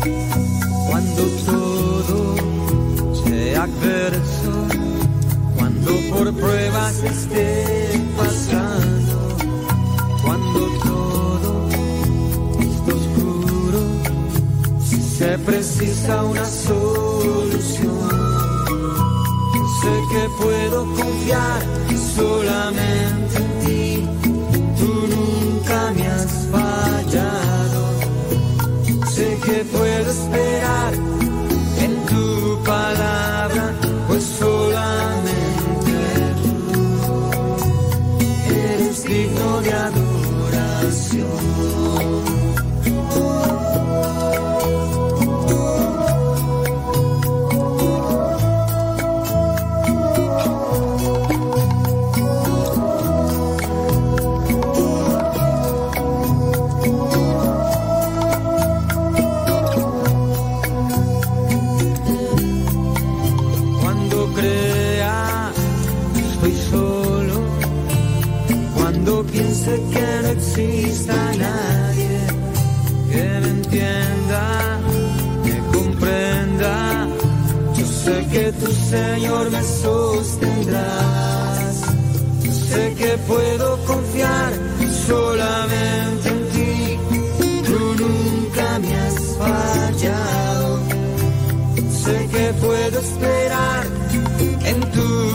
Cuando todo se adverso, cuando por pruebas esté pasando, cuando todo está oscuro, se precisa una solución. Sé que puedo confiar solamente en ti, tú nunca me has que puedo esperar en tu palabra, pues solamente tú eres digno de adoración. Exista nadie que me entienda, que comprenda, yo sé que tu Señor me sostendrás, sé que puedo confiar solamente en ti, tú nunca me has fallado. Sé que puedo esperar en tu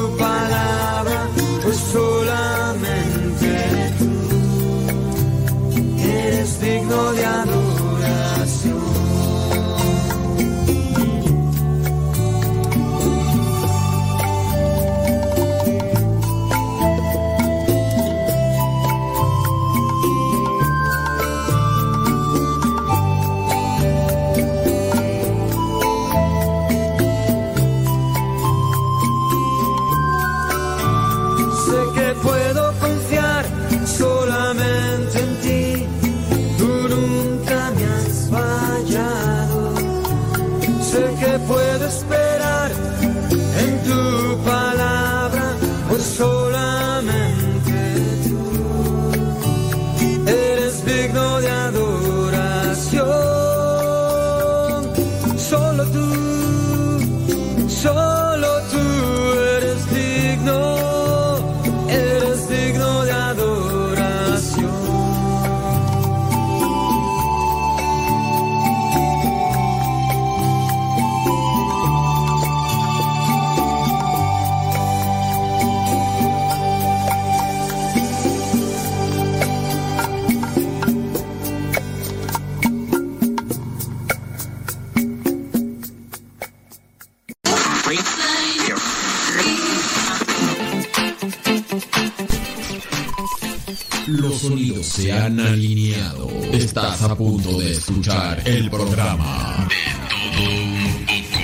Estás a punto de escuchar el programa. De todo un poco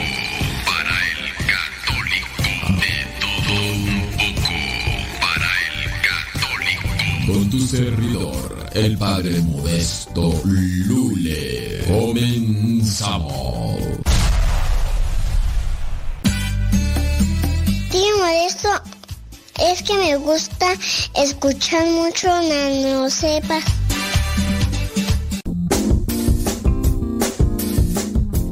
para el católico. De todo un poco para el católico. Con tu servidor, el padre modesto Lule. Comenzamos. Tío Modesto, es que me gusta escuchar mucho Nano Sepa.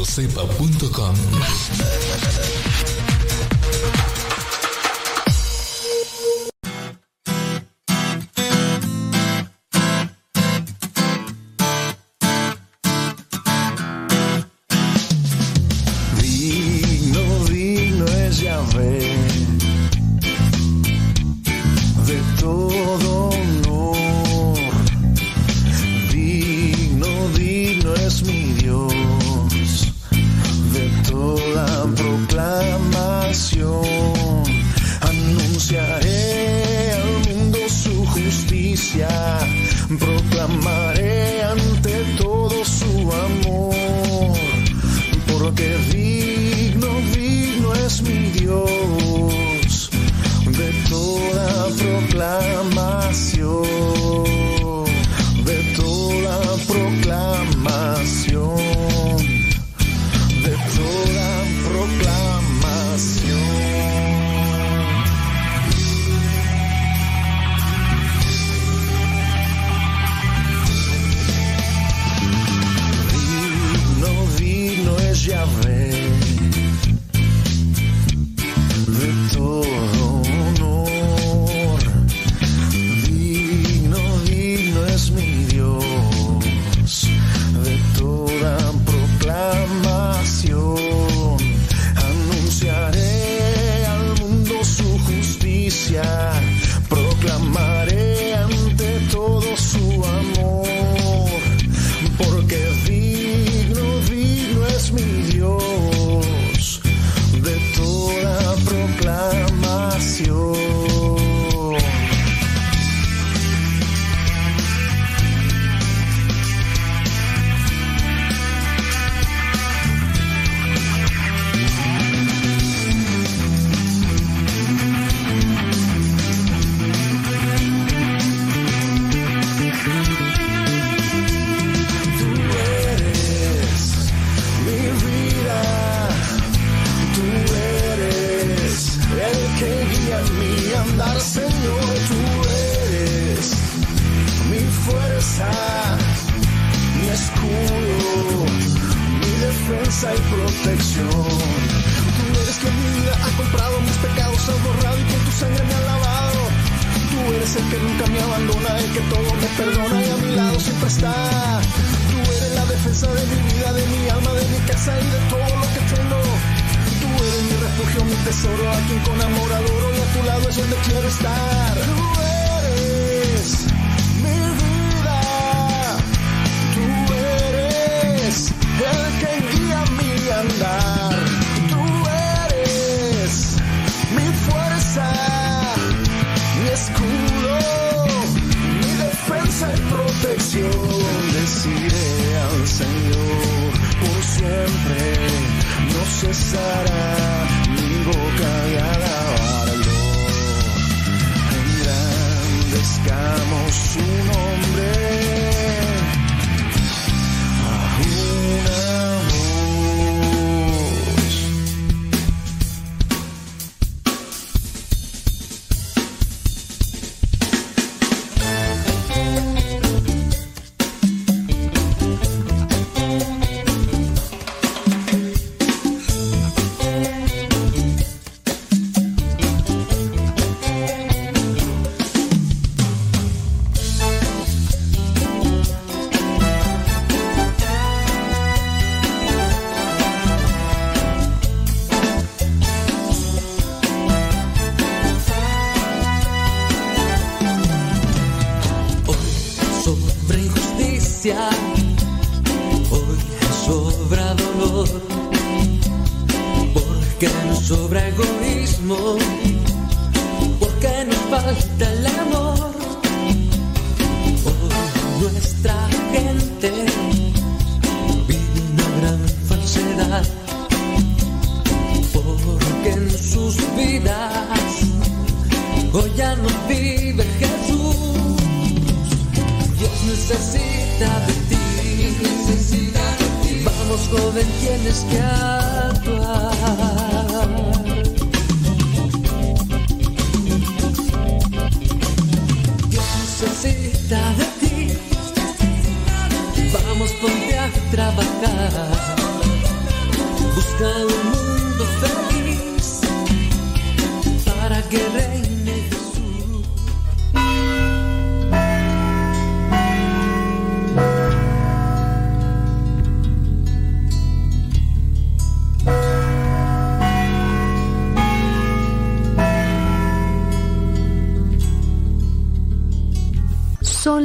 Radiocepa.com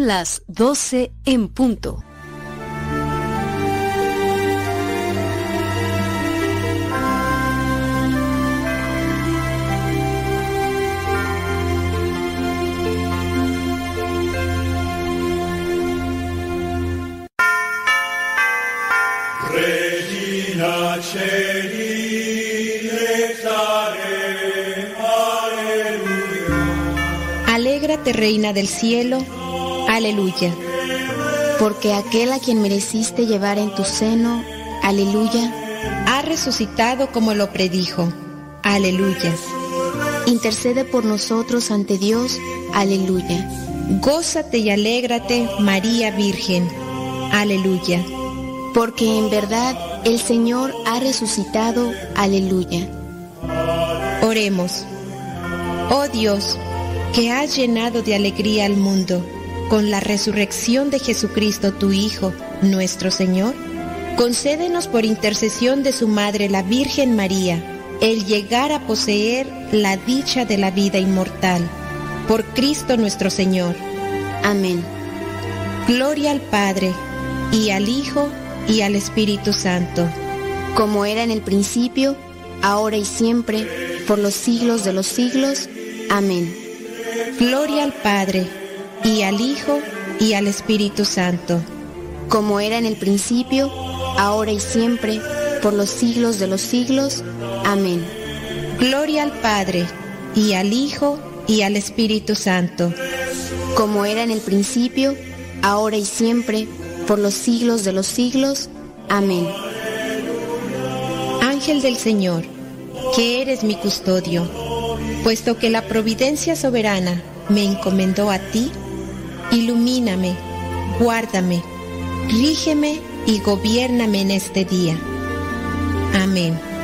Son las 12 en punto. Regina Celi. Alégrate, Reina del cielo. Aleluya. Porque aquel a quien mereciste llevar en tu seno, aleluya, Ha resucitado como lo predijo. Aleluya. intercede por nosotros ante Dios, aleluya. Gózate y alégrate, María Virgen. Aleluya. Porque en verdad el Señor ha resucitado, aleluya. Oremos. Oh Dios, que has llenado de alegría al mundo con la resurrección de Jesucristo tu Hijo, nuestro Señor, concédenos por intercesión de su Madre la Virgen María, el llegar a poseer la dicha de la vida inmortal. Por Cristo nuestro Señor. Amén. Gloria al Padre, y al Hijo, y al Espíritu Santo. Como era en el principio, ahora y siempre, por los siglos de los siglos. Amén. Gloria al Padre, y al Hijo, y al Espíritu Santo. Como era en el principio, ahora y siempre, por los siglos de los siglos. Amén. Gloria al Padre, y al Hijo, y al Espíritu Santo. Como era en el principio, ahora y siempre, por los siglos de los siglos. Amén. Ángel del Señor, que eres mi custodio, puesto que la providencia soberana me encomendó a ti, ilumíname, guárdame, rígeme y gobiername en este día. Amén.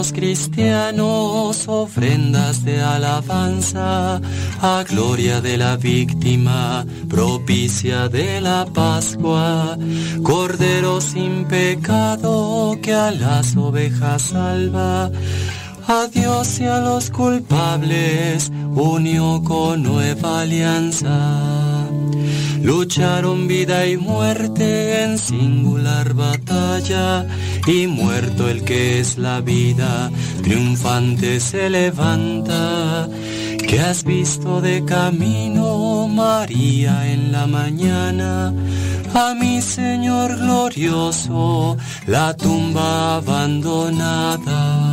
Los cristianos ofrendas de alabanza a gloria de la víctima, propicia de la Pascua, Cordero sin pecado que a las ovejas salva. A Dios y a los culpables unió con nueva alianza. Lucharon vida y muerte en singular batalla, y muerto el que es la vida, triunfante se levanta. Que has visto de camino, María, en la mañana? A mi Señor glorioso, la tumba abandonada.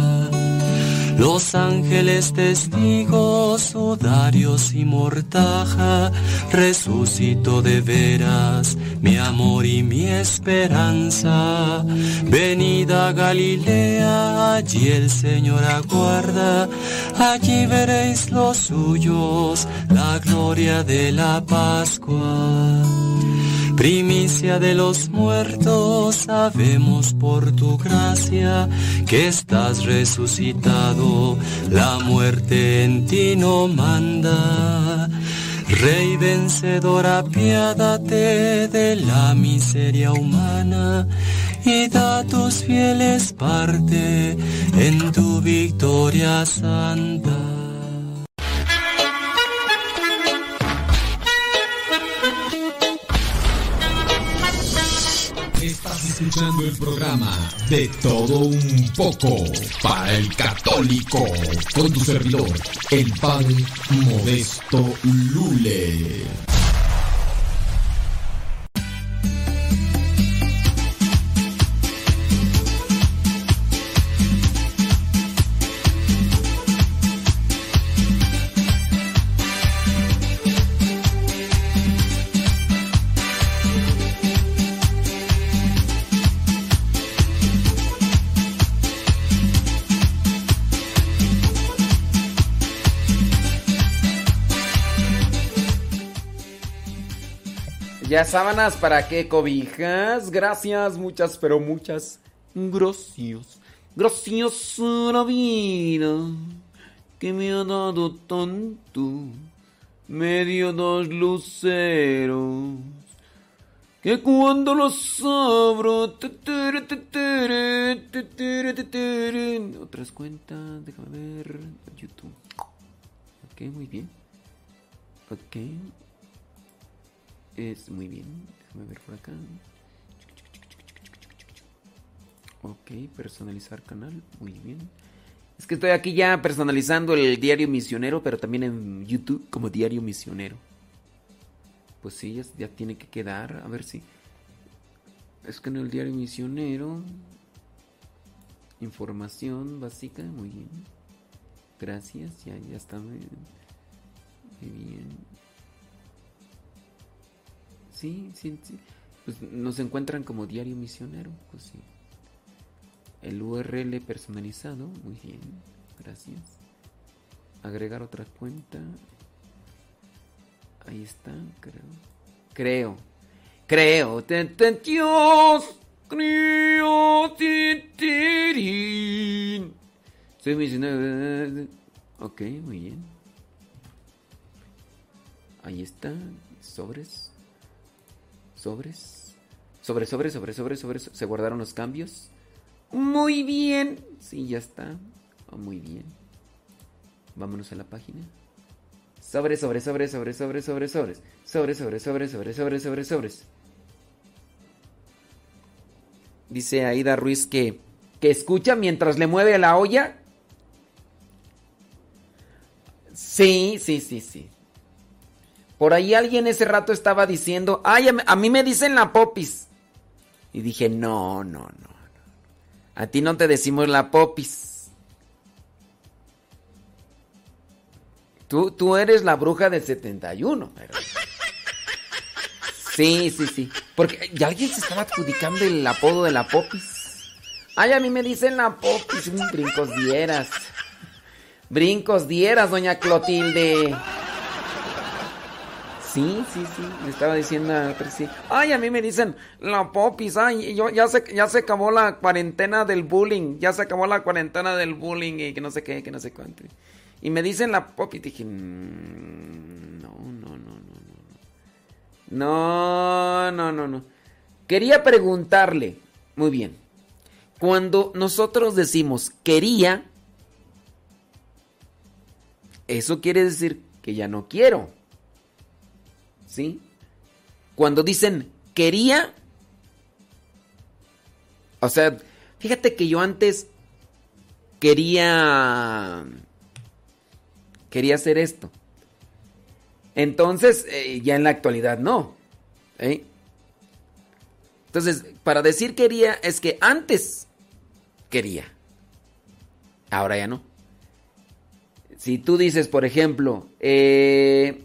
Los ángeles testigos, sudarios y mortaja, resucitó de veras mi amor y mi esperanza. Venida Galilea, allí el Señor aguarda, allí veréis los suyos, la gloria de la Pascua. Primicia de los muertos, sabemos por tu gracia que estás resucitado, la muerte en ti no manda. Rey vencedor, apiádate de la miseria humana y da tus fieles parte en tu victoria santa. Escuchando el programa De Todo Un Poco para el Católico con tu servidor, el Padre Modesto Lule. Ya sábanas, ¿para qué cobijas? Gracias, muchas, pero muchas. Gracias. Gracias a la vida que me ha dado tanto. Me dio dos luceros que cuando los abro. Otras cuentas, déjame ver. YouTube. Ok, muy bien. Ok. Es muy bien. Déjame ver por acá. Ok, personalizar canal. Muy bien. Es que estoy aquí ya personalizando el diario misionero, pero también en YouTube como diario misionero. Pues sí, ya, ya tiene que quedar. A ver si. Es que en el diario misionero. Información básica. Muy bien. Gracias. Ya, ya está. Muy bien. Sí, sí, sí. Pues nos encuentran como diario misionero, pues sí. El URL personalizado, muy bien, gracias. Agregar otra cuenta. Ahí está, creo. Creo. Creo. Ten, Dios. Creo. Soy misionero. Ok, muy bien. Ahí está. Sobres. Sobres. Sobre, sobre, sobre, sobre, sobre. ¿Se guardaron los cambios? Muy bien. Sí, ya está. Oh, muy bien. Vámonos a la página. Sobre, sobre, sobre, sobre, sobre, sobre, sobres. Sobre, sobre, sobre, sobre, sobre, sobre, sobres. Dice Aida Ruiz que, que escucha mientras le mueve la olla. Sí, sí, sí, sí. Por ahí alguien ese rato estaba diciendo, ay, a mí me dicen la popis. Y dije, no, no, no. A ti no te decimos la popis. Tú, tú eres la bruja del 71, pero... Sí, sí, sí. Porque ya alguien se estaba adjudicando el apodo de la popis. Ay, a mí me dicen la popis, brincos dieras. Brincos dieras, doña Clotilde. Sí, sí, sí, me estaba diciendo Ay, a mí me dicen la popis, ay, yo, ya se, ya se acabó la cuarentena del bullying, ya se acabó la cuarentena del bullying y que no sé qué, que no sé cuánto. Y me dicen la popis, dije, mm, no, no, no, no, no. No, no, no, no. Quería preguntarle, muy bien, cuando nosotros decimos quería, eso quiere decir que ya no quiero. ¿Sí? Cuando dicen quería, o sea, fíjate que yo antes quería quería hacer esto. Entonces, eh, ya en la actualidad no. ¿eh? Entonces, para decir quería es que antes quería. Ahora ya no. Si tú dices, por ejemplo, eh,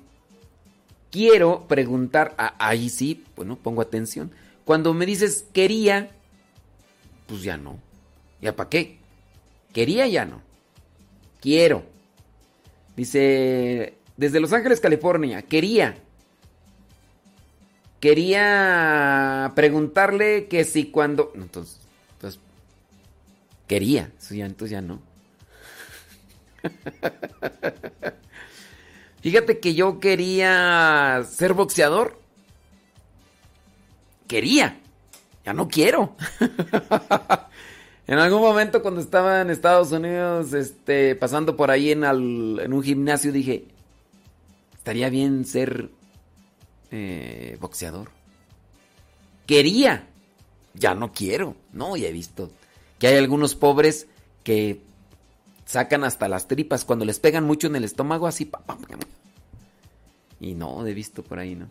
quiero preguntar, ahí sí, bueno, pongo atención. Cuando me dices quería, pues ya no. ¿Ya para qué? Quería ya no. Quiero. Dice, desde Los Ángeles, California, quería. Quería preguntarle que si cuando... entonces, entonces, quería, eso ya, entonces ya no. Fíjate que yo quería ser boxeador. Quería. Ya no quiero. en algún momento cuando estaba en Estados Unidos, este, pasando por ahí en, un gimnasio, dije, estaría bien ser eh, boxeador. Quería. Ya no quiero. No, ya he visto que hay algunos pobres que sacan hasta las tripas cuando les pegan mucho en el estómago así. Y no, he visto por ahí, ¿no?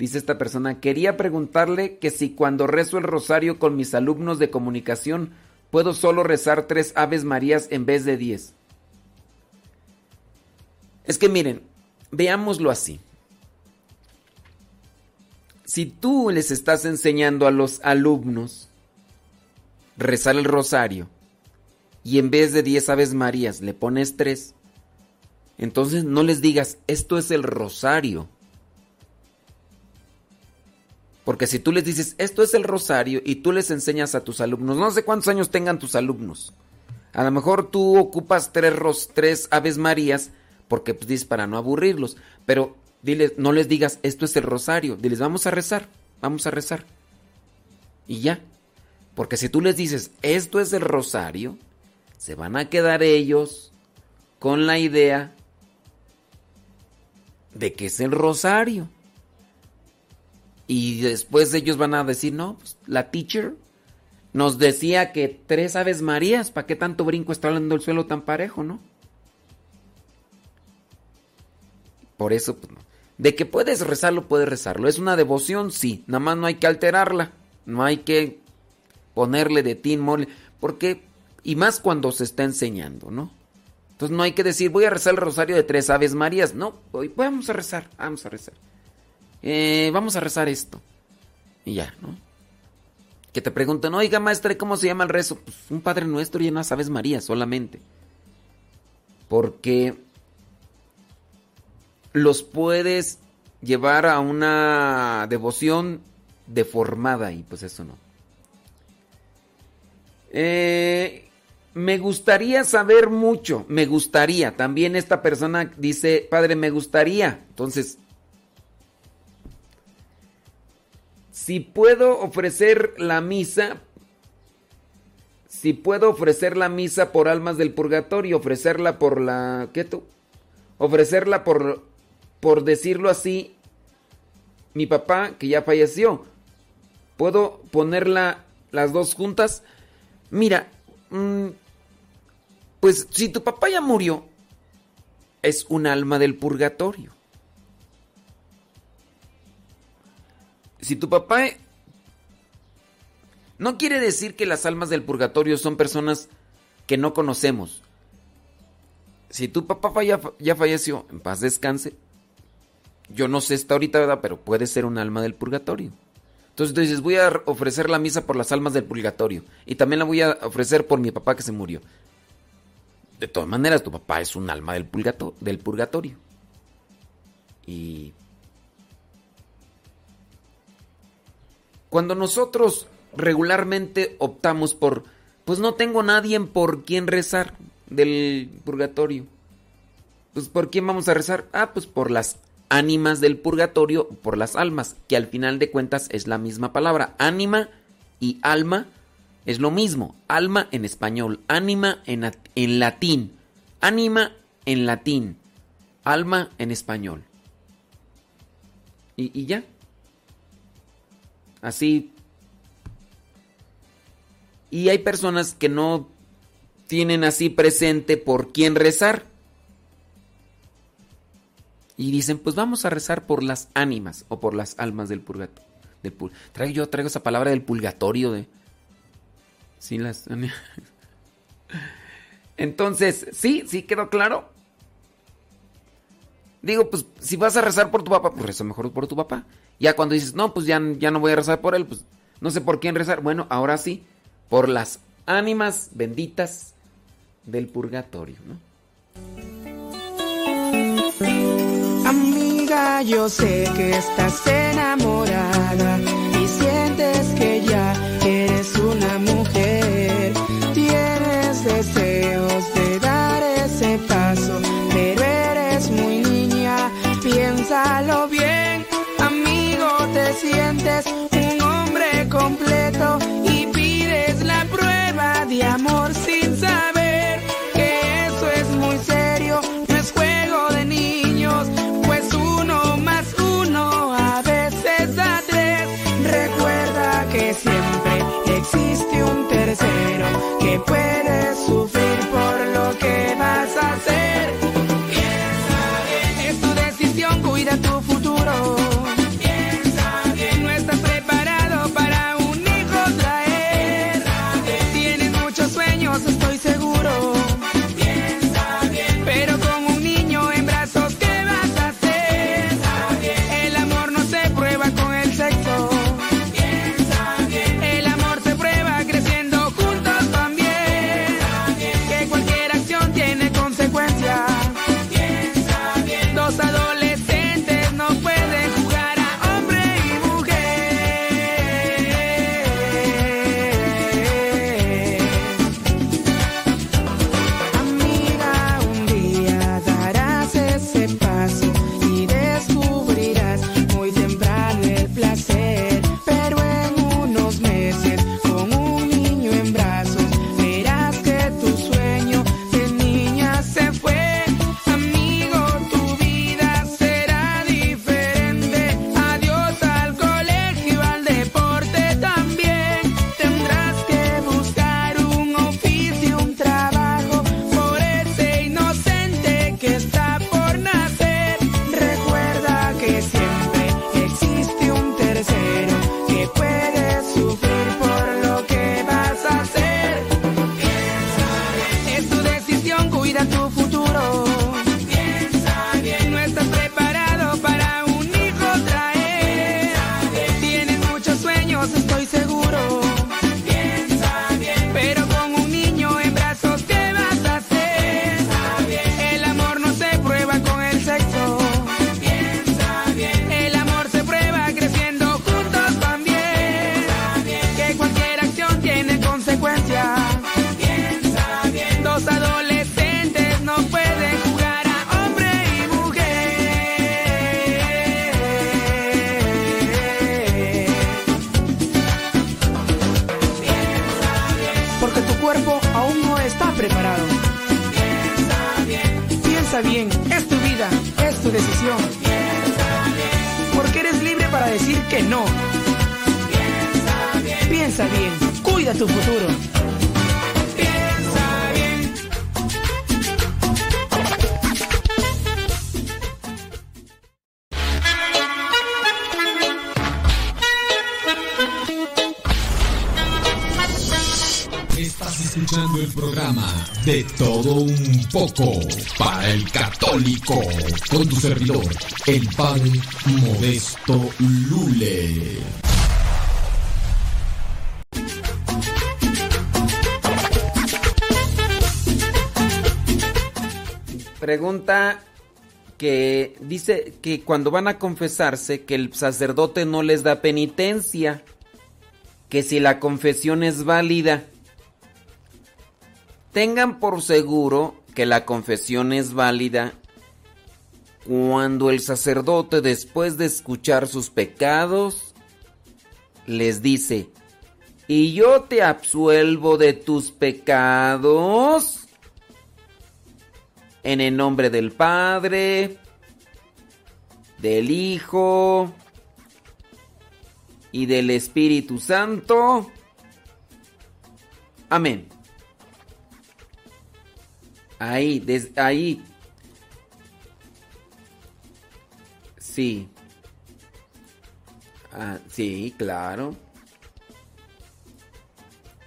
Dice esta persona, quería preguntarle que si cuando rezo el rosario con mis alumnos de comunicación puedo solo rezar tres Aves Marías en vez de diez. Es que miren, veámoslo así. Si tú les estás enseñando a los alumnos rezar el rosario y en vez de 10 Aves Marías le pones 3, entonces no les digas, esto es el rosario. Porque si tú les dices, esto es el rosario y tú les enseñas a tus alumnos, no sé cuántos años tengan tus alumnos, a lo mejor tú ocupas tres, tres Aves Marías porque pues, dices para no aburrirlos, pero diles, no les digas, esto es el rosario, diles, vamos a rezar, vamos a rezar. Y ya. Porque si tú les dices, esto es el rosario, se van a quedar ellos con la idea de que es el rosario. Y después ellos van a decir, no, pues, la teacher nos decía que tres aves marías, ¿para qué tanto brinco está hablando el suelo tan parejo, no? Por eso, pues, de que puedes rezarlo, puedes rezarlo. Es una devoción, sí, nada más no hay que alterarla, no hay que ponerle de tin mole, porque y más cuando se está enseñando, ¿no? Entonces no hay que decir, voy a rezar el rosario de tres Aves Marías. No, hoy vamos a rezar, vamos a rezar. Eh, vamos a rezar esto. Y ya, ¿no? Que te pregunten, oiga maestra, ¿cómo se llama el rezo? Pues un Padre Nuestro y unas Aves Marías solamente. Porque los puedes llevar a una devoción deformada y pues eso no. Eh, me gustaría saber mucho, me gustaría. También esta persona dice, padre, me gustaría. Entonces, si puedo ofrecer la misa, si puedo ofrecer la misa por almas del purgatorio, ofrecerla por la, ¿qué tú? Ofrecerla por, por decirlo así, mi papá que ya falleció. ¿Puedo ponerla las dos juntas? Mira, mmm, pues si tu papá ya murió, es un alma del purgatorio. Si tu papá No quiere decir que las almas del purgatorio son personas que no conocemos. Si tu papá ya, ya falleció, en paz descanse. Yo no sé esta ahorita, ¿verdad? Pero puede ser un alma del purgatorio. Entonces dices, voy a ofrecer la misa por las almas del purgatorio. Y también la voy a ofrecer por mi papá que se murió. De todas maneras, tu papá es un alma del, purgatorio. Y cuando nosotros regularmente optamos por, pues no tengo nadie por quien rezar del purgatorio. Pues ¿por quién vamos a rezar? Ah, pues por las ánimas del purgatorio, por las almas, que al final de cuentas es la misma palabra. Ánima y alma es lo mismo. Alma en español, ánima en, en latín, ánima en latín, alma en español. Y, y ya. Así. Y hay personas que no tienen así presente por quién rezar. Y dicen, pues vamos a rezar por las ánimas o por las almas del purgatorio. Traigo, yo traigo esa palabra del purgatorio de... Sí, las... Entonces, sí, sí quedó claro. Digo, pues si vas a rezar por tu papá, pues reza mejor por tu papá. Ya cuando dices, no, pues ya, ya no voy a rezar por él, pues no sé por quién rezar. Bueno, ahora sí, por las ánimas benditas del purgatorio, ¿no? Amiga, yo sé que estás enamorada y sientes que ya una mujer. Tienes deseos de dar ese paso, pero eres muy niña. Piénsalo bien, amigo, te sientes que puede sufrir de todo un poco para el católico con tu servidor, el padre Modesto Lule. Pregunta que dice que cuando van a confesarse que el sacerdote no les da penitencia, que si la confesión es válida. Tengan por seguro que la confesión es válida cuando el sacerdote después de escuchar sus pecados les dice, y yo te absuelvo de tus pecados en el nombre del Padre, del Hijo y del Espíritu Santo. Amén. Ahí, desde ahí. Sí. Ah, sí, claro.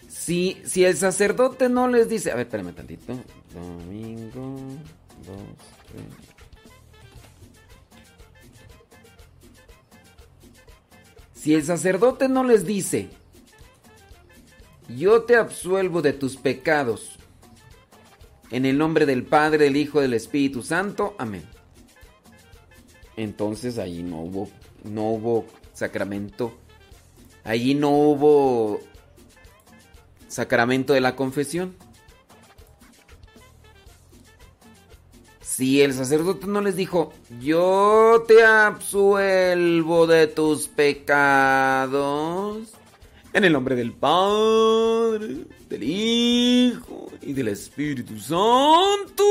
Si, si el sacerdote no les dice, a ver, espérame tantito. Domingo, dos, tres. Si el sacerdote no les dice, yo te absuelvo de tus pecados, en el nombre del Padre, del Hijo, del Espíritu Santo, amén. Entonces allí no hubo, no hubo sacramento, allí no hubo sacramento de la confesión. Si el sacerdote no les dijo, yo te absuelvo de tus pecados, en el nombre del Padre, del Hijo y del Espíritu Santo,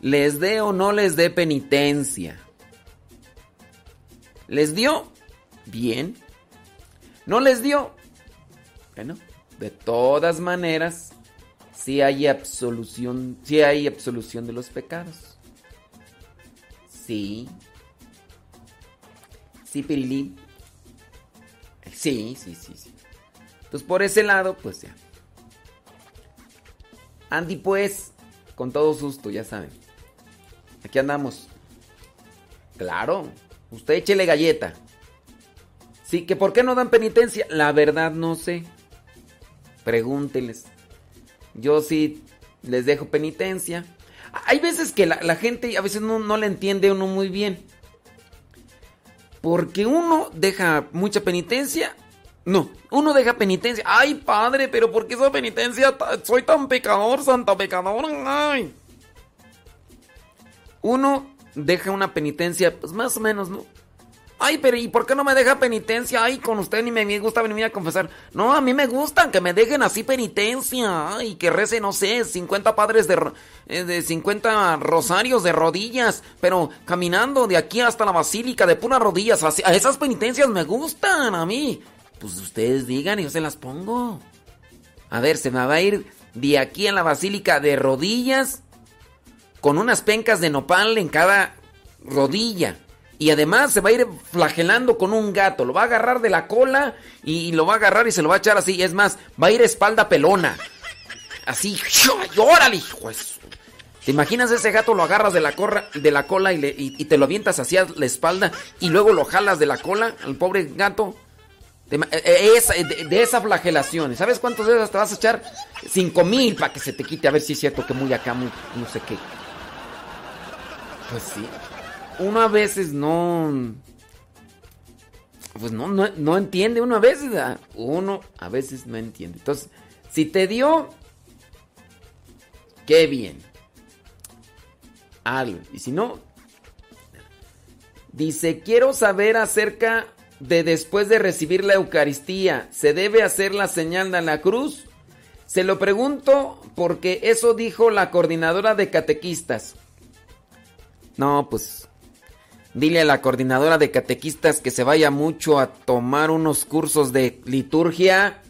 les dé o no les dé penitencia. ¿Les dio? Bien. ¿No les dio? Bueno, de todas maneras, si hay absolución, si hay absolución de los pecados. Sí. Sí, Pirilín. Sí, sí, sí, sí. Entonces por ese lado, pues ya. Andy, pues, con todo susto, ya saben. Aquí andamos. Claro, usted échele galleta. Sí, que por qué no dan penitencia. La verdad no sé. Pregúnteles. Yo sí les dejo penitencia. Hay veces que la, la gente a veces no, no le entiende uno muy bien. Porque uno deja mucha penitencia. No, uno deja penitencia. Ay, padre, pero ¿por qué esa penitencia? Soy tan pecador, santa pecador. Ay. Uno deja una penitencia, pues más o menos, ¿no? Ay, pero ¿y por qué no me deja penitencia? Ay, con usted ni me gusta venir a confesar. No, a mí me gustan que me dejen así penitencia. Ay, que rece, no sé, 50 padres de, eh, de 50 rosarios de rodillas. Pero caminando de aquí hasta la basílica de puras rodillas. Así, esas penitencias me gustan a mí. Pues ustedes digan y yo se las pongo. A ver, se me va a ir de aquí a la basílica de rodillas. Con unas pencas de nopal en cada rodilla. Y además se va a ir flagelando con un gato. Lo va a agarrar de la cola y lo va a agarrar y se lo va a echar así. Es más, va a ir espalda pelona. Así. ¡Órale, hijo! ¿Te imaginas ese gato? Lo agarras de la, corra, de la cola y, le, y, y, te lo avientas hacia la espalda y luego lo jalas de la cola al pobre gato. De, esa, de, de esa flagelación. ¿Sabes cuántos dedos te vas a echar? Cinco mil para que se te quite. A ver si es cierto que muy acá, muy no sé qué. Pues sí uno a veces no. Pues no, no, no entiende uno a veces. Uno a veces no entiende. Entonces, si te dio, qué bien. Algo. Y si no, dice: Quiero saber acerca de después de recibir la Eucaristía, ¿se debe hacer la señal de la cruz? Se lo pregunto porque eso dijo la coordinadora de catequistas. No, pues Dile a la coordinadora de catequistas que se vaya mucho a tomar unos cursos de liturgia.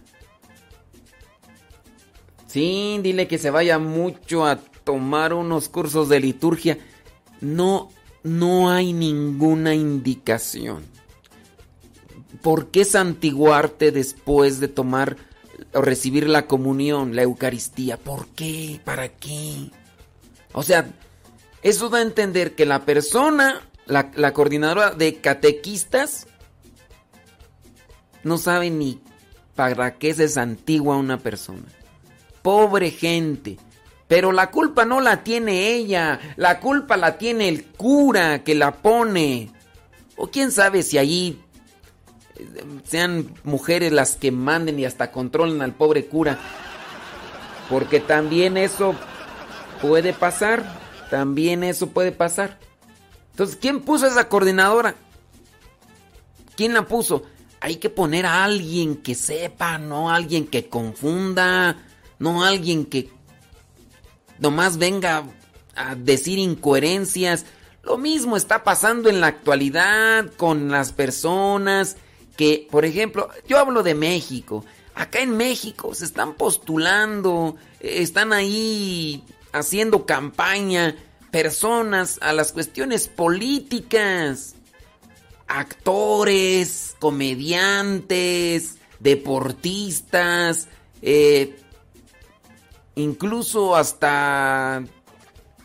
Sí, dile que se vaya mucho a tomar unos cursos de liturgia. No, no hay ninguna indicación. ¿Por qué santiguarte después de tomar o recibir la comunión, la Eucaristía. ¿Por qué? ¿Para qué? O sea, eso da a entender que la persona, la, la coordinadora de catequistas, no sabe ni para qué se santigua una persona. Pobre gente. Pero la culpa no la tiene ella, la culpa la tiene el cura que la pone. O quién sabe si allí sean mujeres las que manden y hasta controlen al pobre cura. Porque también eso puede pasar, también eso puede pasar. Entonces, ¿quién puso esa coordinadora? ¿Quién la puso? Hay que poner a alguien que sepa, no alguien que confunda, no alguien que nomás venga a decir incoherencias. Lo mismo está pasando en la actualidad con las personas que, por ejemplo, yo hablo de México. Acá en México se están postulando, están ahí haciendo campaña personas a las cuestiones políticas. Actores, comediantes, deportistas, eh, incluso hasta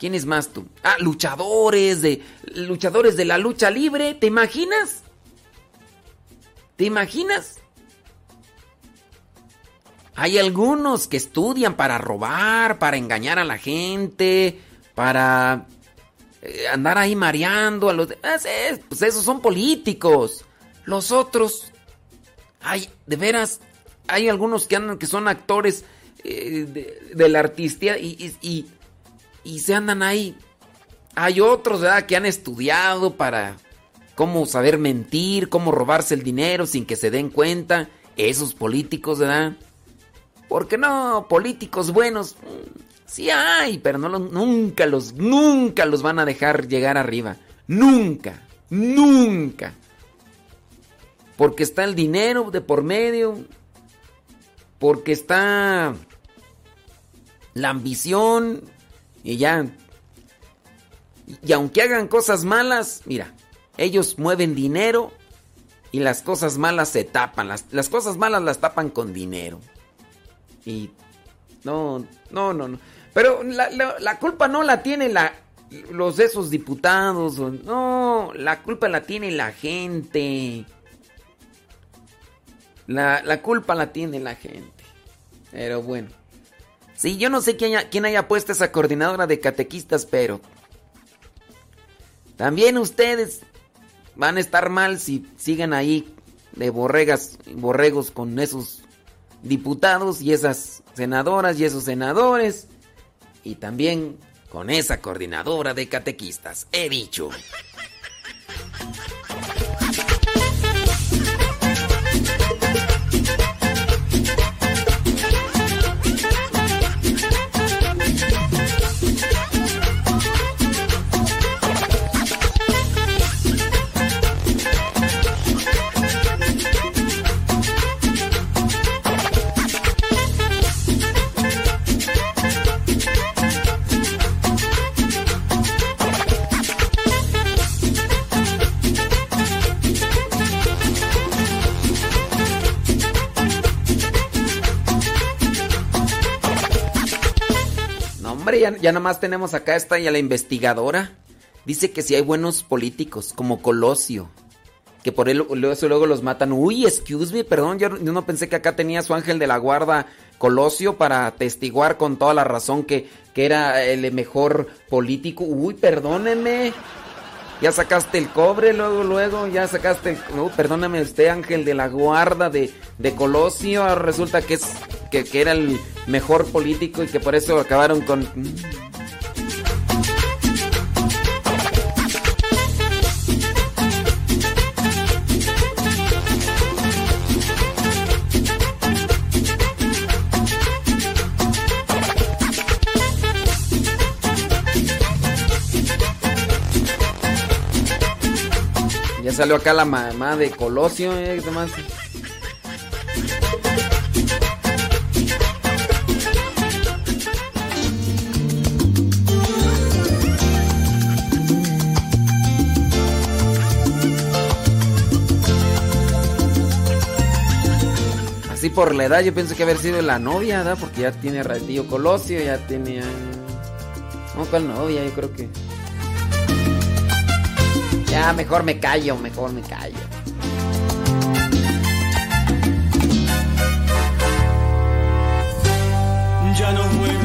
¿Quién es más tú? Ah, luchadores de luchadores de la lucha libre, ¿te imaginas? ¿Te imaginas? Hay algunos que estudian para robar, para engañar a la gente, para eh, andar ahí mareando a los demás. pues esos son políticos. Los otros, hay, de veras, hay algunos que andan que son actores eh, de, la artistía y, y, y, se andan ahí. Hay otros, ¿verdad? Que han estudiado para cómo saber mentir, cómo robarse el dinero sin que se den cuenta. Esos políticos, ¿verdad? Porque no, políticos buenos, mm, sí hay, pero no nunca los, nunca los van a dejar llegar arriba. Nunca, nunca. Porque está el dinero de por medio, porque está la ambición y ya. Y aunque hagan cosas malas, mira, ellos mueven dinero y las cosas malas se tapan. Las, las cosas malas las tapan con dinero. Y no, no, no, no. Pero la, culpa no la tiene la, los esos diputados. No, la culpa la tiene la gente. La, la culpa la tiene la gente. Pero bueno. Sí, yo no sé quién haya, quién haya puesto esa coordinadora de catequistas, pero también ustedes van a estar mal si siguen ahí de borregas, borregos con esos diputados y esas senadoras y esos senadores y también con esa coordinadora de catequistas. He dicho. ya, ya nada más tenemos acá esta y a la investigadora. Dice que si hay buenos políticos, como Colosio. Que por él eso luego los matan. Uy, excuse me, perdón, yo, no pensé que acá tenía su ángel de la guarda Colosio para atestiguar con toda la razón que, que era el mejor político. Uy, perdónenme. Ya sacaste el cobre, luego, luego, ya sacaste el... perdóname usted, ángel de la guarda de, de Colosio. Resulta que es que, era el mejor político y que por eso acabaron con... Ya salió acá la mamá de Colosio, eh, demás. Por la edad, yo pienso que haber sido la novia. Porque ya tiene ratillo Colosio, ya tiene... No, ¿cuál novia? Yo creo que... Ya, mejor me callo, mejor me callo. Ya no vuelvo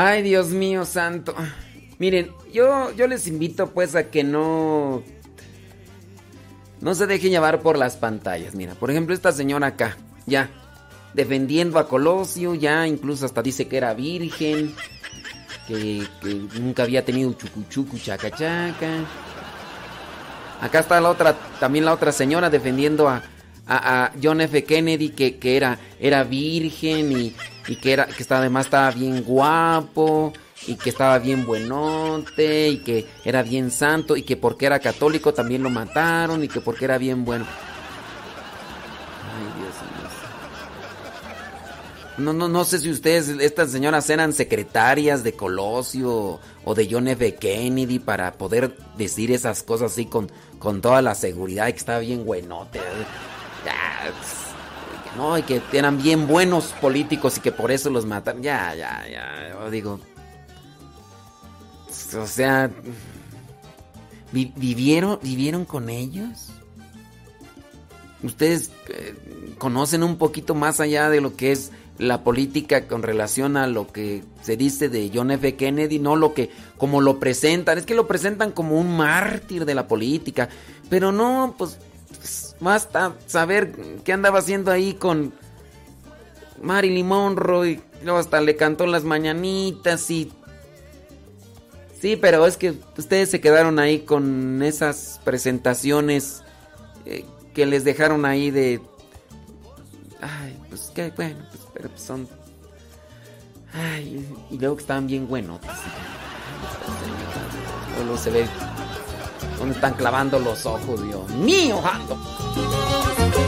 Ay, Dios mío santo. Miren, yo, yo les invito pues a que no... No se dejen llevar por las pantallas. Mira, por ejemplo, esta señora acá, ya, defendiendo a Colosio, ya incluso hasta dice que era virgen, que, nunca había tenido chucuchucu, chaca chaca. Acá está la otra, también la otra señora defendiendo a, a- a John F. Kennedy, que, que era, era virgen y, y que, era, que estaba, además estaba bien guapo y que estaba bien buenote y que era bien santo y que porque era católico también lo mataron y que porque era bien bueno. Ay, Dios mío. No, no, no sé si ustedes, estas señoras eran secretarias de Colosio o de John F. Kennedy para poder decir esas cosas así con, con toda la seguridad de que estaba bien buenote. Tss, no, y que eran bien buenos políticos y que por eso los mataron. Ya, ya, ya. Yo digo. O sea. vi- ¿Vivieron, vivieron con ellos? ¿Ustedes eh, conocen un poquito más allá de lo que es la política con relación a lo que se dice de John F. Kennedy? No lo que, como lo presentan, es que lo presentan como un mártir de la política, pero no, pues, basta saber qué andaba haciendo ahí con Marilyn Monroe y luego hasta le cantó las mañanitas y... Sí, pero es que ustedes se quedaron ahí con esas presentaciones eh, que les dejaron ahí de... Ay, pues que bueno, pues, pero son... Ay, y luego que estaban bien buenos. Luego se ve donde están clavando los ojos, Dios mío, jando.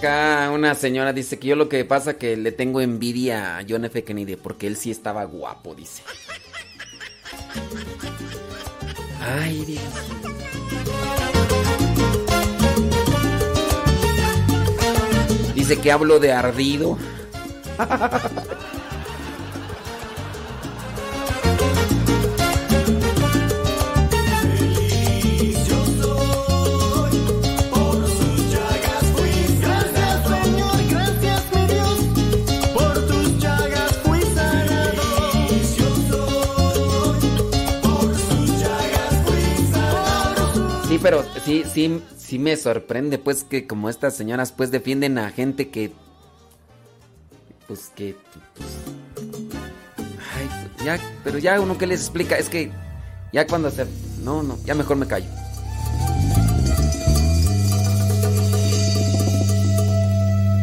Acá una señora, dice que yo lo que pasa que le tengo envidia a John F. Kennedy porque él sí estaba guapo, dice. Ay, Dios. Dice que hablo de ardido. pero sí, sí, sí me sorprende pues que como estas señoras pues defienden a gente que pues que. Pues, ay, ya, pero ya uno que les explica, es que ya cuando se. No, no, ya mejor me callo.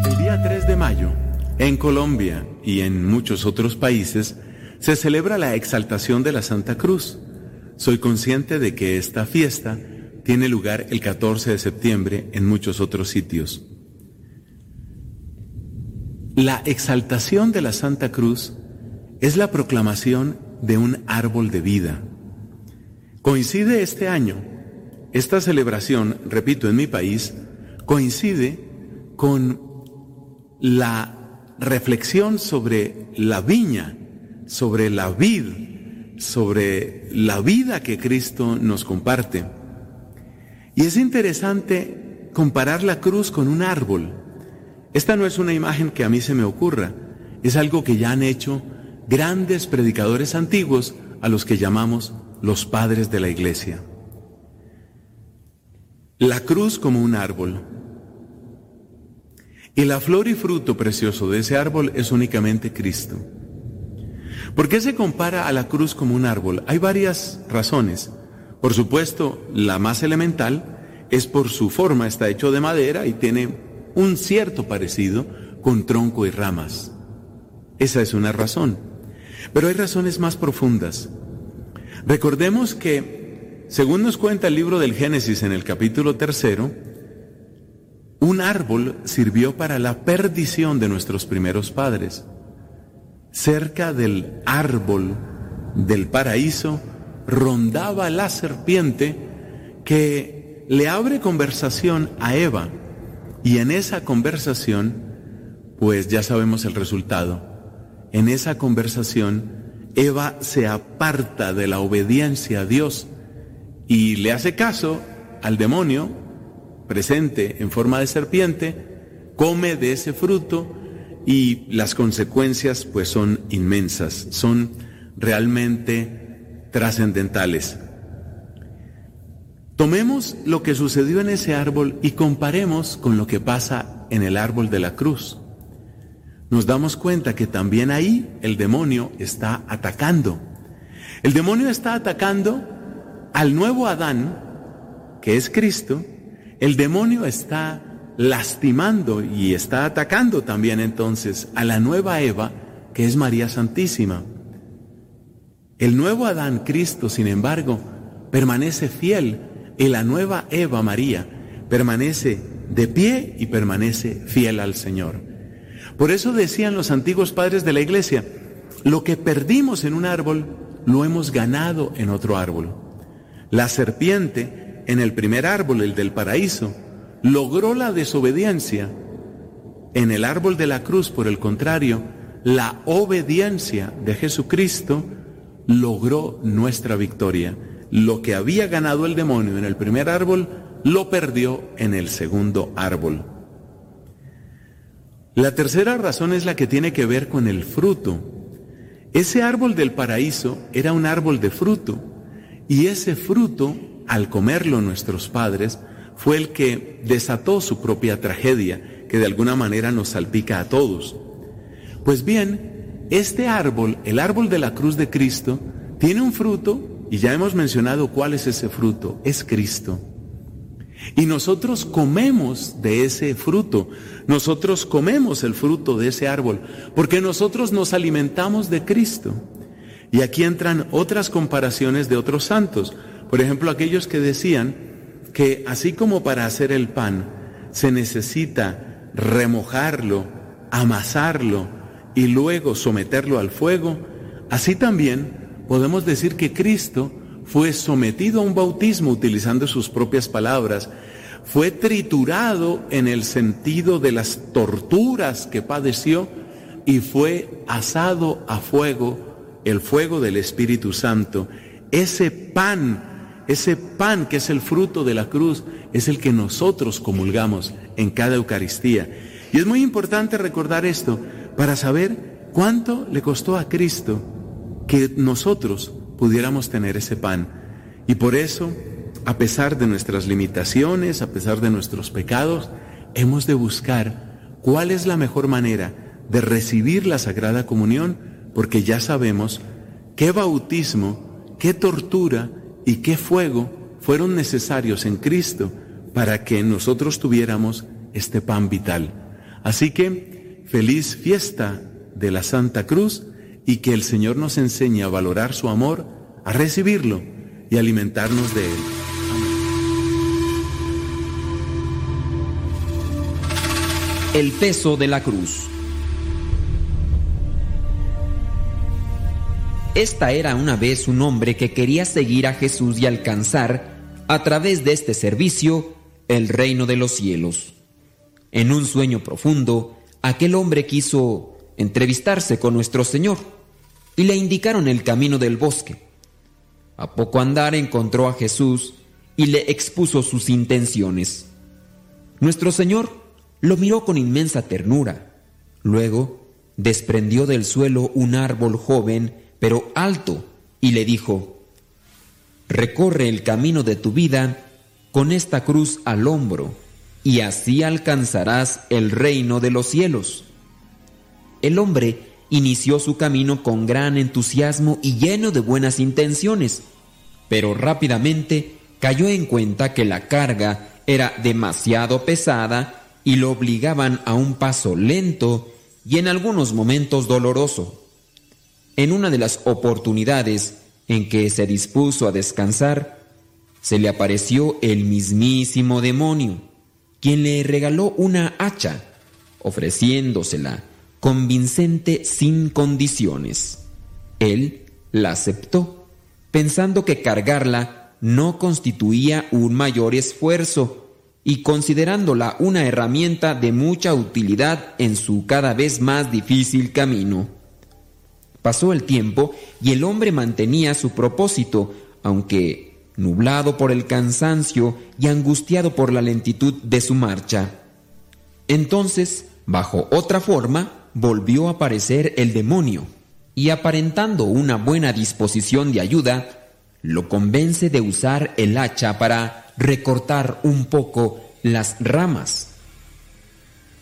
El día 3 de mayo, en Colombia y en muchos otros países, se celebra la exaltación de la Santa Cruz. Soy consciente de que esta fiesta tiene lugar el 14 de septiembre en muchos otros sitios. La exaltación de la Santa Cruz es la proclamación de un árbol de vida. Coincide este año, esta celebración, repito, en mi país, coincide con la reflexión sobre la viña, sobre la vid, sobre la vida que Cristo nos comparte. Y es interesante comparar la cruz con un árbol. Esta no es una imagen que a mí se me ocurra, es algo que ya han hecho grandes predicadores antiguos a los que llamamos los padres de la iglesia. La cruz como un árbol. Y la flor y fruto precioso de ese árbol es únicamente Cristo. ¿Por qué se compara a la cruz como un árbol? Hay varias razones. Por supuesto, la más elemental es por su forma, está hecho de madera y tiene un cierto parecido con tronco y ramas. Esa es una razón. Pero hay razones más profundas. Recordemos que, según nos cuenta el libro del Génesis en el capítulo tercero, un árbol sirvió para la perdición de nuestros primeros padres cerca del árbol del paraíso, rondaba la serpiente que le abre conversación a Eva. Y en esa conversación, pues ya sabemos el resultado. En esa conversación, Eva se aparta de la obediencia a Dios y le hace caso al demonio presente en forma de serpiente, come de ese fruto y las consecuencias pues son inmensas, son realmente trascendentales. Tomemos lo que sucedió en ese árbol y comparemos con lo que pasa en el árbol de la cruz. Nos damos cuenta que también ahí el demonio está atacando. El demonio está atacando al nuevo Adán, que es Cristo. El demonio está lastimando y está atacando también entonces a la nueva Eva, que es María Santísima. El nuevo Adán, Cristo, sin embargo, permanece fiel y la nueva Eva, María, permanece de pie y permanece fiel al Señor. Por eso decían los antiguos padres de la iglesia, lo que perdimos en un árbol, lo hemos ganado en otro árbol. La serpiente en el primer árbol, el del paraíso, logró la desobediencia. En el árbol de la cruz, por el contrario, la obediencia de Jesucristo logró nuestra victoria. Lo que había ganado el demonio en el primer árbol, lo perdió en el segundo árbol. La tercera razón es la que tiene que ver con el fruto. Ese árbol del paraíso era un árbol de fruto y ese fruto, al comerlo nuestros padres, fue el que desató su propia tragedia, que de alguna manera nos salpica a todos. Pues bien, este árbol, el árbol de la cruz de Cristo, tiene un fruto, y ya hemos mencionado cuál es ese fruto, es Cristo. Y nosotros comemos de ese fruto, nosotros comemos el fruto de ese árbol, porque nosotros nos alimentamos de Cristo. Y aquí entran otras comparaciones de otros santos, por ejemplo aquellos que decían, que así como para hacer el pan se necesita remojarlo, amasarlo y luego someterlo al fuego, así también podemos decir que Cristo fue sometido a un bautismo utilizando sus propias palabras, fue triturado en el sentido de las torturas que padeció y fue asado a fuego, el fuego del Espíritu Santo. Ese pan ese pan que es el fruto de la cruz es el que nosotros comulgamos en cada Eucaristía. Y es muy importante recordar esto para saber cuánto le costó a Cristo que nosotros pudiéramos tener ese pan. Y por eso, a pesar de nuestras limitaciones, a pesar de nuestros pecados, hemos de buscar cuál es la mejor manera de recibir la Sagrada Comunión, porque ya sabemos qué bautismo, qué tortura y qué fuego fueron necesarios en Cristo para que nosotros tuviéramos este pan vital. Así que feliz fiesta de la Santa Cruz y que el Señor nos enseñe a valorar su amor, a recibirlo y alimentarnos de él. El peso de la cruz. Esta era una vez un hombre que quería seguir a Jesús y alcanzar, a través de este servicio, el reino de los cielos. En un sueño profundo, aquel hombre quiso entrevistarse con nuestro Señor y le indicaron el camino del bosque. A poco andar encontró a Jesús y le expuso sus intenciones. Nuestro Señor lo miró con inmensa ternura. Luego desprendió del suelo un árbol joven pero alto, y le dijo, Recorre el camino de tu vida con esta cruz al hombro, y así alcanzarás el reino de los cielos. El hombre inició su camino con gran entusiasmo y lleno de buenas intenciones, pero rápidamente cayó en cuenta que la carga era demasiado pesada y lo obligaban a un paso lento y en algunos momentos doloroso. En una de las oportunidades en que se dispuso a descansar, se le apareció el mismísimo demonio, quien le regaló una hacha, ofreciéndosela convincente sin condiciones. Él la aceptó, pensando que cargarla no constituía un mayor esfuerzo y considerándola una herramienta de mucha utilidad en su cada vez más difícil camino. Pasó el tiempo y el hombre mantenía su propósito, aunque nublado por el cansancio y angustiado por la lentitud de su marcha. Entonces, bajo otra forma, volvió a aparecer el demonio, y aparentando una buena disposición de ayuda, lo convence de usar el hacha para recortar un poco las ramas.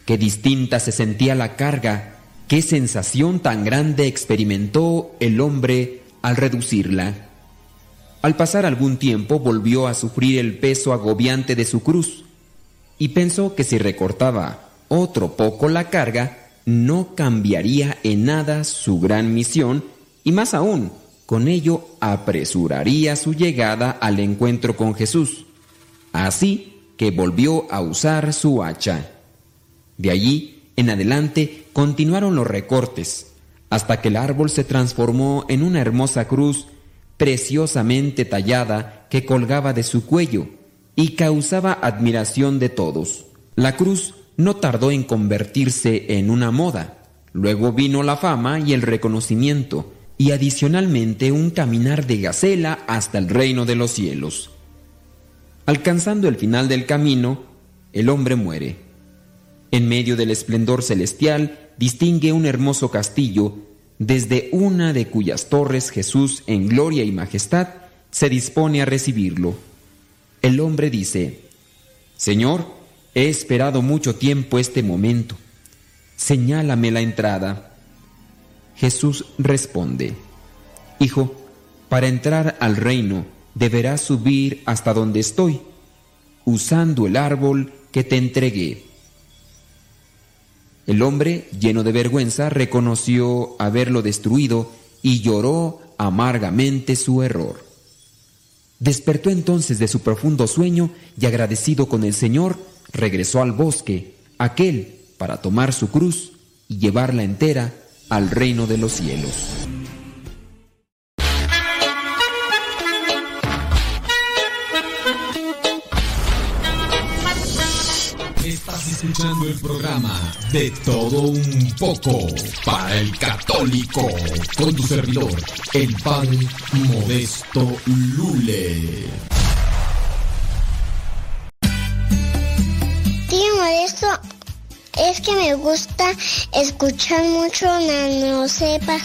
Qué distinta se sentía la carga Qué sensación tan grande experimentó el hombre al reducirla. Al pasar algún tiempo volvió a sufrir el peso agobiante de su cruz y pensó que si recortaba otro poco la carga, no cambiaría en nada su gran misión y más aún, con ello apresuraría su llegada al encuentro con Jesús. Así que volvió a usar su hacha. De allí en adelante continuaron los recortes, hasta que el árbol se transformó en una hermosa cruz preciosamente tallada que colgaba de su cuello y causaba admiración de todos. La cruz no tardó en convertirse en una moda. Luego vino la fama y el reconocimiento, y adicionalmente un caminar de gacela hasta el reino de los cielos. Alcanzando el final del camino, el hombre muere. En medio del esplendor celestial distingue un hermoso castillo, desde una de cuyas torres Jesús, en gloria y majestad, se dispone a recibirlo. El hombre dice, Señor, he esperado mucho tiempo este momento. Señálame la entrada. Jesús responde, Hijo, para entrar al reino deberás subir hasta donde estoy, usando el árbol que te entregué. El hombre, lleno de vergüenza, reconoció haberlo destruido y lloró amargamente su error. Despertó entonces de su profundo sueño y agradecido con el Señor, regresó al bosque, aquel para tomar su cruz y llevarla entera al reino de los cielos. Escuchando el programa De Todo Un Poco para el Católico con tu servidor, el Padre Modesto Lule. Tío Modesto, es que me gusta escuchar mucho Nano Sepa.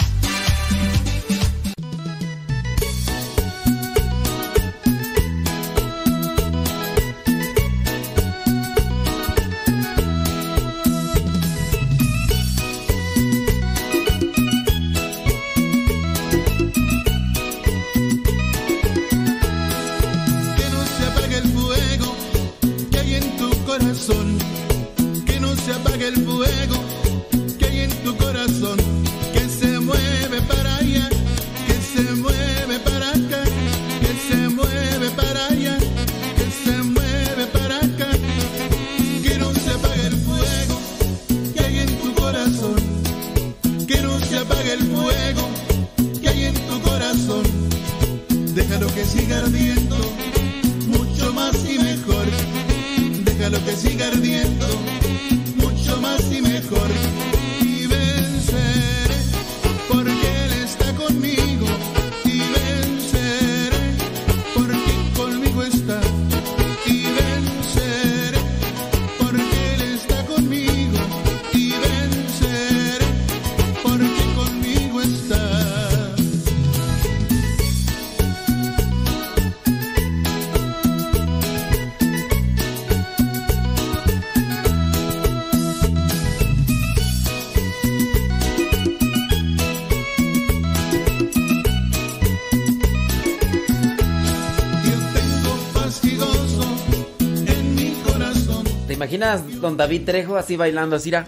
Don David Trejo así bailando así? Era?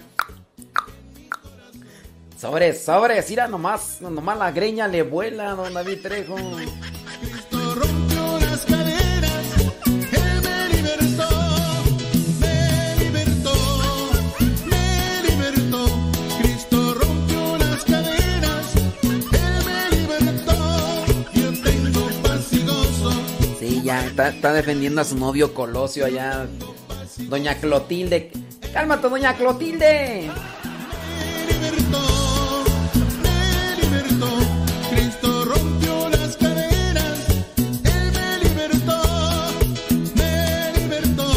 Sobres, sobres, mira nomás, nomás la greña le vuela don David Trejo. rompió las caderas, Él me libertó, me libertó, me libertó. Cristo rompió las caderas, Él me libertó. Yo tengo paz y gozo. Sí, ya está, está defendiendo a su novio Colosio allá. Doña Clotilde. Cálmate, doña Clotilde. libertó. Cristo rompió las Él me libertó, me libertó.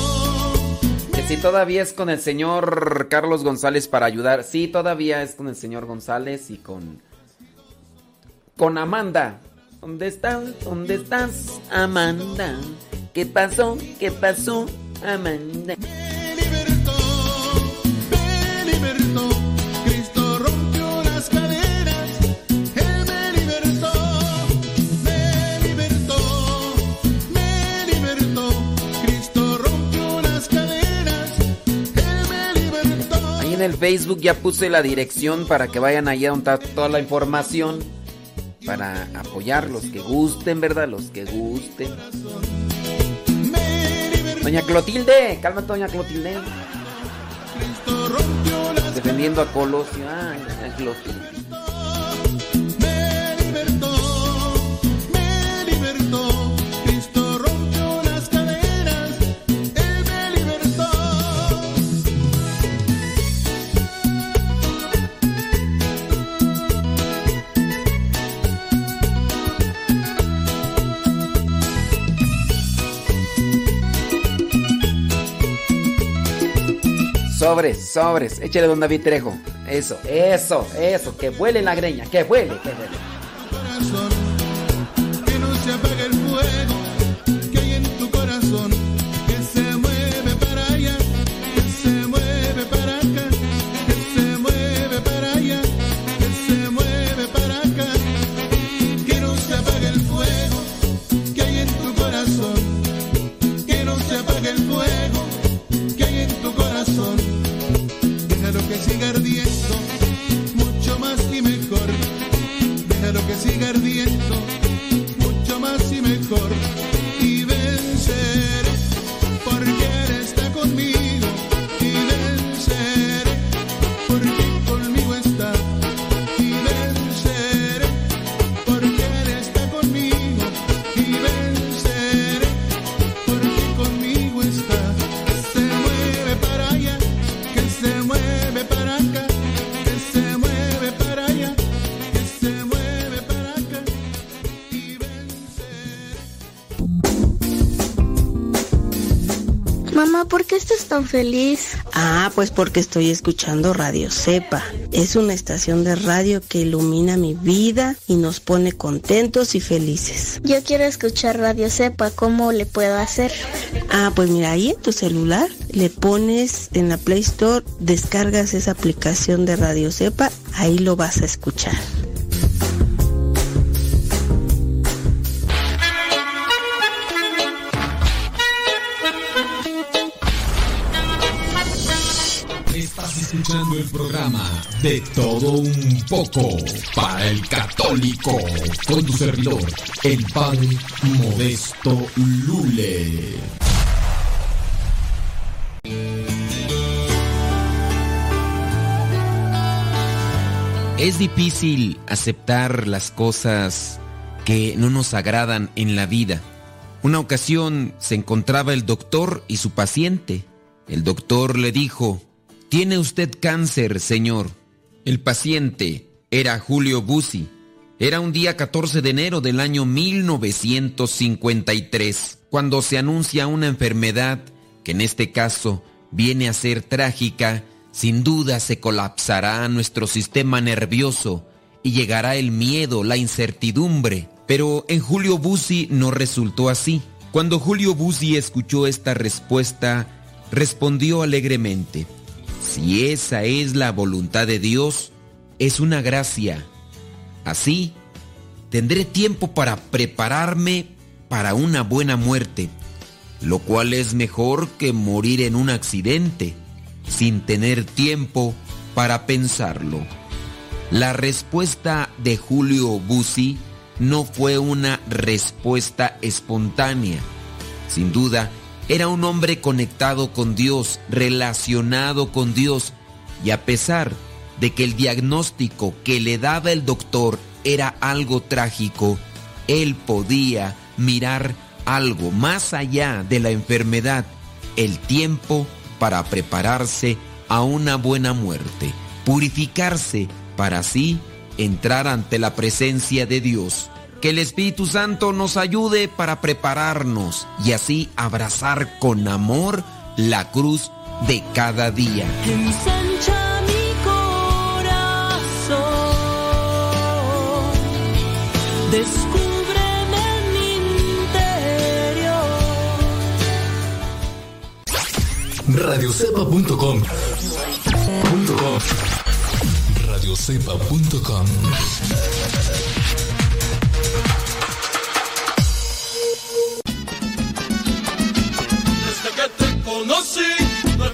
Que si todavía es con el señor Carlos González para ayudar. Sí, todavía es con el señor González y con. Con Amanda. ¿Dónde estás? ¿Dónde estás, Amanda? ¿Qué pasó? ¿Qué pasó, Amanda? Me libertó, Cristo rompió las caderas, Él me libertó, me libertó, me libertó, Cristo rompió las caderas, Él me libertó. Ahí en el Facebook ya puse la dirección para que vayan allá donde está toda la información. Para apoyar los que gusten, ¿verdad? Los que gusten. Doña Clotilde, cálmate, doña Clotilde. Defendiendo a Colosio. Ay, doña Clotilde. Sobres, sobres. Échale don David Trejo. Eso, eso, eso. Que vuele la greña, que vuele, que vuele. Feliz? Ah, pues porque estoy escuchando Radio Cepa. Es una estación de radio que ilumina mi vida y nos pone contentos y felices. Yo quiero escuchar Radio Sepa, ¿cómo le puedo hacer? Ah, pues mira, ahí en tu celular le pones en la Play Store, descargas esa aplicación de Radio Cepa, ahí lo vas a escuchar. Programa De Todo Un Poco para el Católico con tu servidor, el Padre Modesto Lule. Es difícil aceptar las cosas que no nos agradan en la vida. Una ocasión se encontraba el doctor y su paciente. El doctor le dijo, Tiene usted cáncer, señor. El paciente era Julio Bussi. Era un día 14 de enero del año 1953, cuando se anuncia una enfermedad que en este caso viene a ser trágica sin duda se colapsará nuestro sistema nervioso y llegará el miedo, la incertidumbre. Pero en Julio Bussi no resultó así. Cuando Julio Bussi escuchó esta respuesta, respondió alegremente, si esa es la voluntad de Dios, es una gracia. Así, tendré tiempo para prepararme para una buena muerte, lo cual es mejor que morir en un accidente sin tener tiempo para pensarlo. La respuesta de Julio Bussi no fue una respuesta espontánea. Sin duda, era un hombre conectado con Dios, relacionado con Dios, y a pesar de que el diagnóstico que le daba el doctor era algo trágico, él podía mirar algo más allá de la enfermedad, el tiempo para prepararse a una buena muerte, purificarse para así entrar ante la presencia de Dios. Que el Espíritu Santo nos ayude para prepararnos y así abrazar con amor la cruz de cada día. Ensancha mi corazón, descúbreme en mi interior. Radiocepa.com Radiocepa.com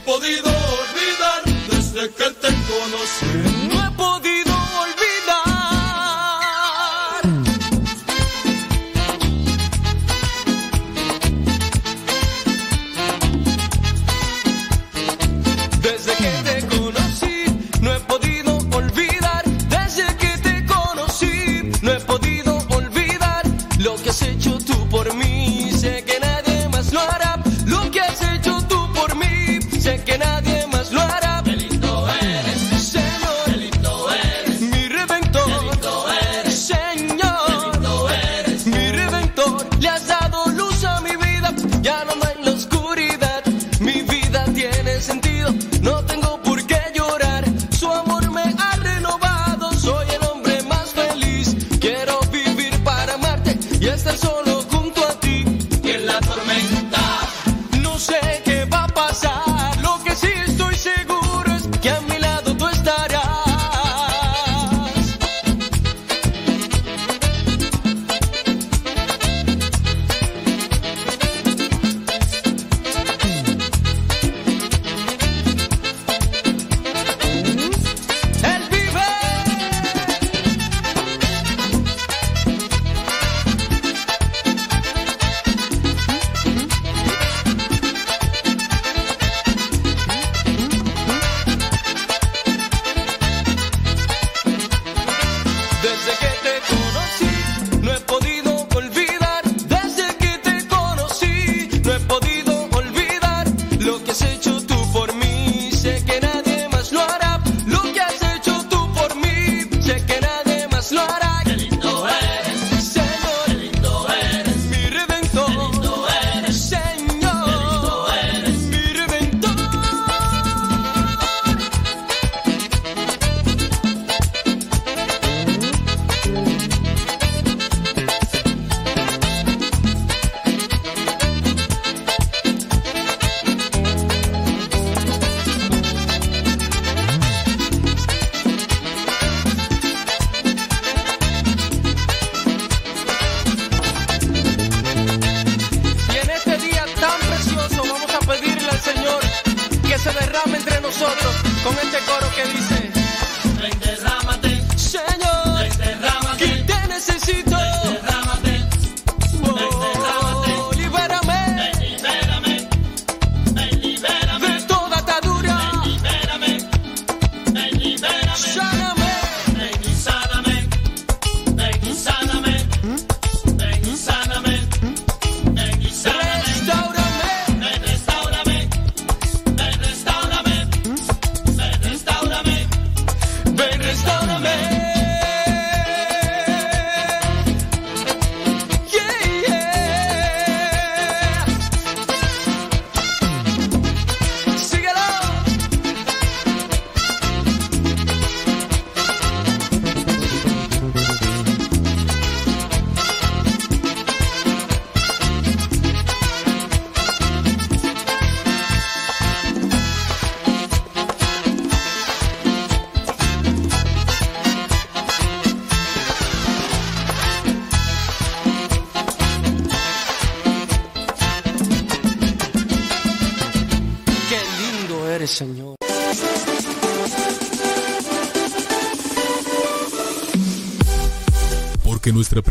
podido olvidar. Desde que te conocí,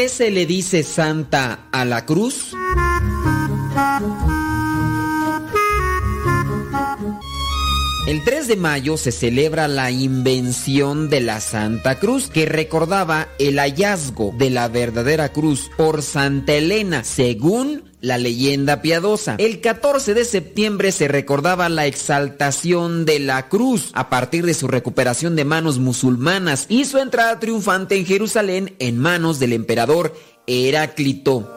Qué se le dice santa a la cruz? El 3 de mayo se celebra la invención de la Santa Cruz, que recordaba el hallazgo de la verdadera cruz por Santa Elena, según la leyenda piadosa. El 14 de septiembre se recordaba la exaltación de la cruz a partir de su recuperación de manos musulmanas y su entrada triunfante en Jerusalén en manos del emperador Heráclito.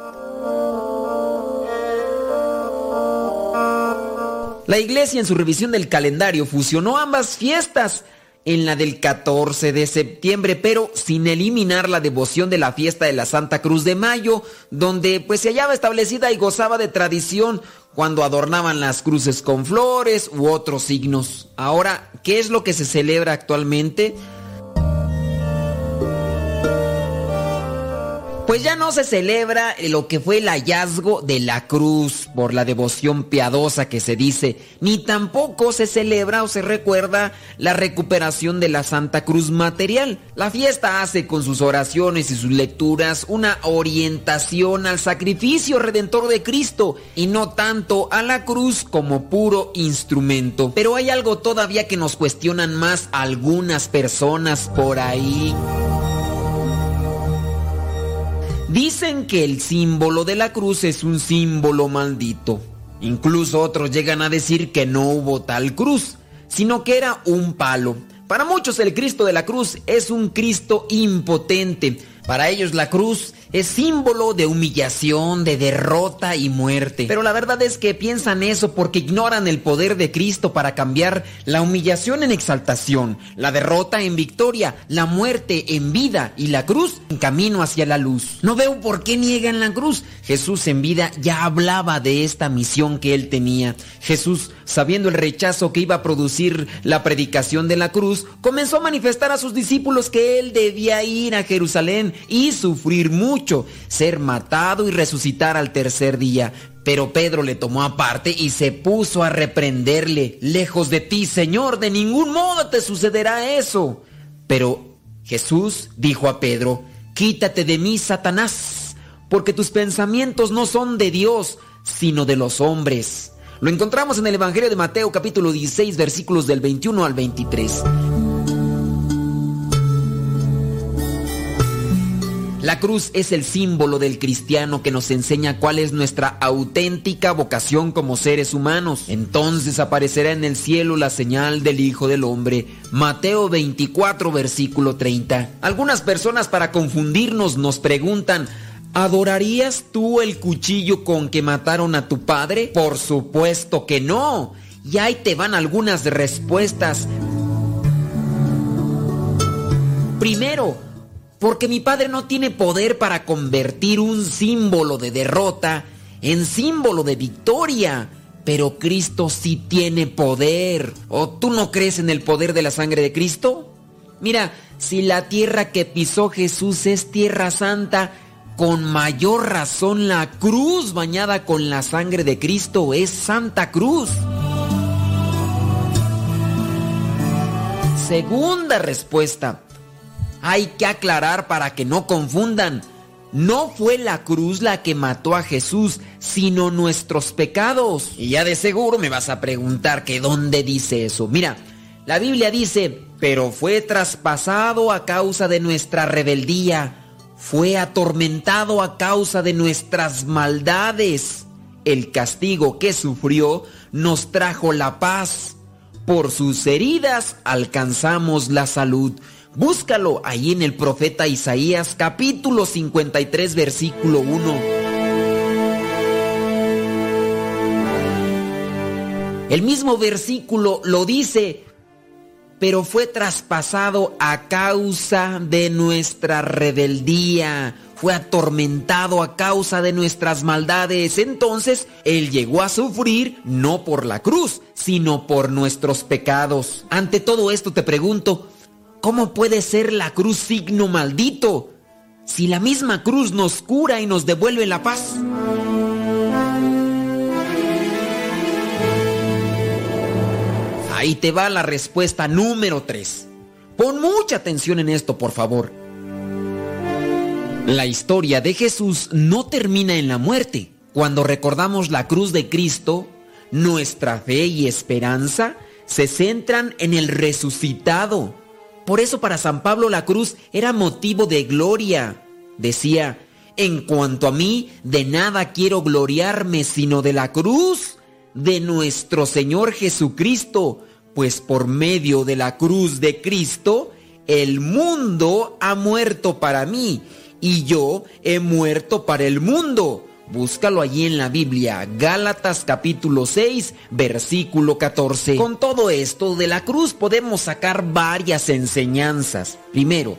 La iglesia en su revisión del calendario fusionó ambas fiestas en la del 14 de septiembre, pero sin eliminar la devoción de la fiesta de la Santa Cruz de Mayo, donde pues se hallaba establecida y gozaba de tradición cuando adornaban las cruces con flores u otros signos. Ahora, ¿qué es lo que se celebra actualmente? Pues ya no se celebra lo que fue el hallazgo de la cruz por la devoción piadosa que se dice, ni tampoco se celebra o se recuerda la recuperación de la Santa Cruz material. La fiesta hace con sus oraciones y sus lecturas una orientación al sacrificio redentor de Cristo y no tanto a la cruz como puro instrumento. Pero hay algo todavía que nos cuestionan más algunas personas por ahí. Dicen que el símbolo de la cruz es un símbolo maldito. Incluso otros llegan a decir que no hubo tal cruz, sino que era un palo. Para muchos el Cristo de la cruz es un Cristo impotente. Para ellos la cruz es símbolo de humillación, de derrota y muerte. Pero la verdad es que piensan eso porque ignoran el poder de Cristo para cambiar la humillación en exaltación, la derrota en victoria, la muerte en vida y la cruz en camino hacia la luz. No veo por qué niegan la cruz. Jesús en vida ya hablaba de esta misión que él tenía. Jesús, sabiendo el rechazo que iba a producir la predicación de la cruz, comenzó a manifestar a sus discípulos que él debía ir a Jerusalén y sufrir mucho ser matado y resucitar al tercer día. Pero Pedro le tomó aparte y se puso a reprenderle, lejos de ti, Señor, de ningún modo te sucederá eso. Pero Jesús dijo a Pedro, quítate de mí, Satanás, porque tus pensamientos no son de Dios, sino de los hombres. Lo encontramos en el Evangelio de Mateo capítulo 16 versículos del 21 al 23. La cruz es el símbolo del cristiano que nos enseña cuál es nuestra auténtica vocación como seres humanos. Entonces aparecerá en el cielo la señal del Hijo del Hombre. Mateo 24, versículo 30. Algunas personas para confundirnos nos preguntan, ¿adorarías tú el cuchillo con que mataron a tu padre? Por supuesto que no. Y ahí te van algunas respuestas. Primero, porque mi padre no tiene poder para convertir un símbolo de derrota en símbolo de victoria. Pero Cristo sí tiene poder. ¿O tú no crees en el poder de la sangre de Cristo? Mira, si la tierra que pisó Jesús es tierra santa, con mayor razón la cruz bañada con la sangre de Cristo es Santa Cruz. Segunda respuesta hay que aclarar para que no confundan. No fue la cruz la que mató a Jesús, sino nuestros pecados. Y ya de seguro me vas a preguntar que dónde dice eso. Mira, la Biblia dice, pero fue traspasado a causa de nuestra rebeldía, fue atormentado a causa de nuestras maldades. El castigo que sufrió nos trajo la paz. Por sus heridas alcanzamos la salud. Búscalo ahí en el profeta Isaías capítulo 53 versículo 1. El mismo versículo lo dice, pero fue traspasado a causa de nuestra rebeldía, fue atormentado a causa de nuestras maldades. Entonces, Él llegó a sufrir no por la cruz, sino por nuestros pecados. Ante todo esto te pregunto, ¿cómo puede ser la cruz signo maldito si la misma cruz nos cura y nos devuelve la paz? Ahí te va la respuesta número 3. Pon mucha atención en esto, por favor. La historia de Jesús no termina en la muerte. Cuando recordamos la cruz de Cristo, nuestra fe y esperanza se centran en el resucitado. Por eso para San Pablo la cruz era motivo de gloria. Decía, en cuanto a mí, de nada quiero gloriarme sino de la cruz de nuestro Señor Jesucristo, pues por medio de la cruz de Cristo, el mundo ha muerto para mí y yo he muerto para el mundo. Búscalo allí en la Biblia, Gálatas capítulo 6, versículo 14. Con todo esto de la cruz podemos sacar varias enseñanzas. Primero,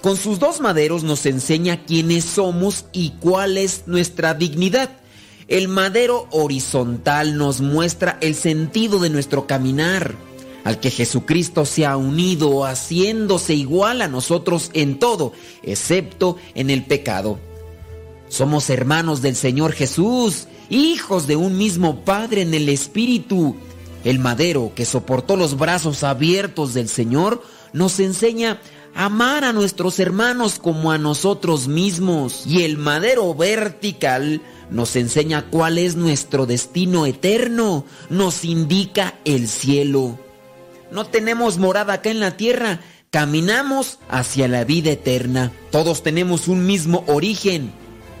con sus dos maderos nos enseña quiénes somos y cuál es nuestra dignidad. El madero horizontal nos muestra el sentido de nuestro caminar, al que Jesucristo se ha unido haciéndose igual a nosotros en todo, excepto en el pecado. Somos hermanos del Señor Jesús, hijos de un mismo Padre en el Espíritu. El madero que soportó los brazos abiertos del Señor nos enseña a amar a nuestros hermanos como a nosotros mismos. Y el madero vertical nos enseña cuál es nuestro destino eterno, nos indica el cielo. No tenemos morada acá en la tierra, caminamos hacia la vida eterna. Todos tenemos un mismo origen,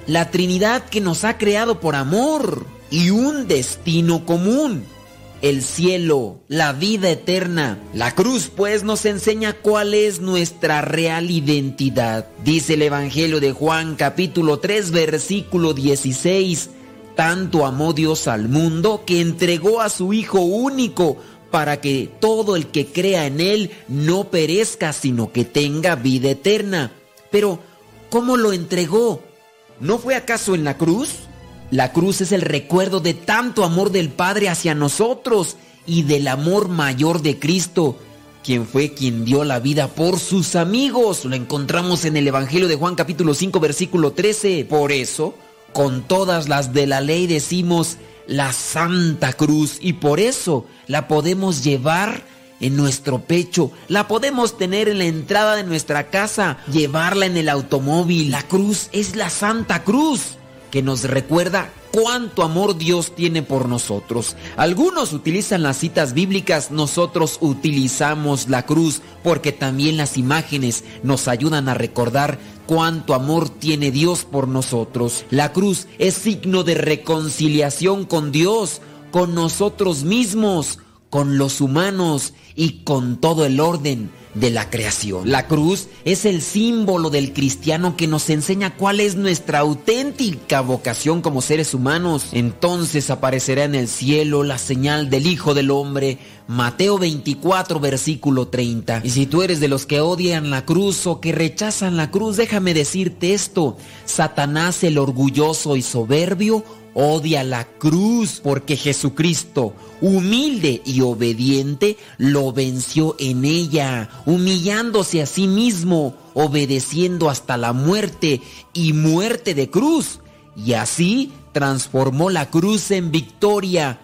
la Trinidad que nos ha creado por amor y un destino común. El cielo, la vida eterna. La cruz pues nos enseña cuál es nuestra real identidad. Dice el Evangelio de Juan capítulo 3 versículo 16. Tanto amó Dios al mundo que entregó a su Hijo único para que todo el que crea en Él no perezca, sino que tenga vida eterna. Pero, ¿cómo lo entregó? ¿No fue acaso en la cruz? La cruz es el recuerdo de tanto amor del Padre hacia nosotros y del amor mayor de Cristo, quien fue quien dio la vida por sus amigos. Lo encontramos en el Evangelio de Juan capítulo 5 versículo 13. Por eso, con todas las de la ley decimos la Santa Cruz y por eso la podemos llevar en nuestro pecho, la podemos tener en la entrada de nuestra casa, llevarla en el automóvil. La cruz es la Santa Cruz que nos recuerda cuánto amor Dios tiene por nosotros. Algunos utilizan las citas bíblicas, nosotros utilizamos la cruz porque también las imágenes nos ayudan a recordar cuánto amor tiene Dios por nosotros. La cruz es signo de reconciliación con Dios, con nosotros mismos, con los humanos y con todo el orden de la creación. La cruz es el símbolo del cristiano que nos enseña cuál es nuestra auténtica vocación como seres humanos. Entonces aparecerá en el cielo la señal del Hijo del Hombre. Mateo 24 versículo 30. Y si tú eres de los que odian la cruz o que rechazan la cruz, déjame decirte esto. Satanás el orgulloso y soberbio odia la cruz porque Jesucristo, humilde y obediente, lo venció en ella, humillándose a sí mismo, obedeciendo hasta la muerte y muerte de cruz. Y así transformó la cruz en victoria,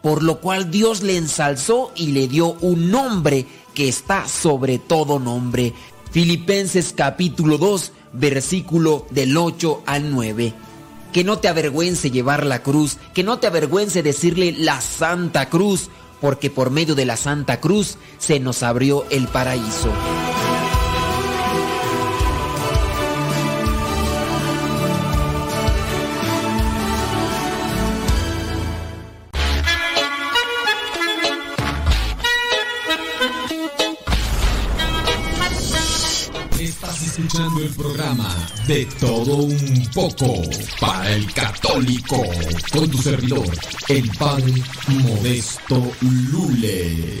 por lo cual Dios le ensalzó y le dio un nombre que está sobre todo nombre. Filipenses capítulo 2, versículo del 8 al 9 que no te avergüence llevar la cruz, que no te avergüence decirle la Santa Cruz, porque por medio de la Santa Cruz se nos abrió el paraíso. El programa De Todo Un Poco para el Católico con tu servidor, el Padre Modesto Lule.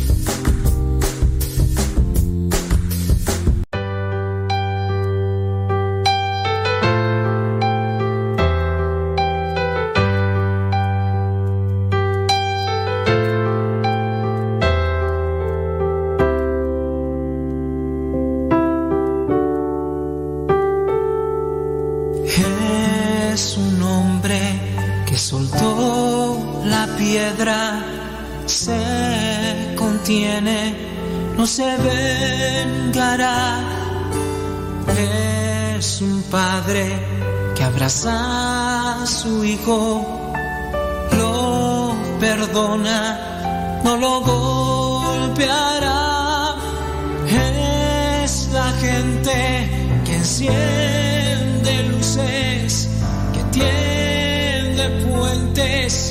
No se vengará. Es un padre que abraza a su hijo, lo perdona, no lo golpeará. Es la gente que enciende luces, que tiende puentes,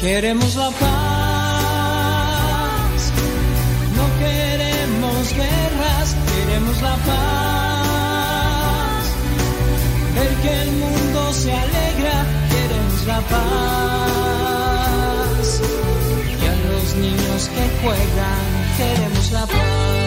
Queremos la paz, no queremos guerras, queremos la paz. Ver que el mundo se alegra, queremos la paz. Y a los niños que juegan, queremos la paz.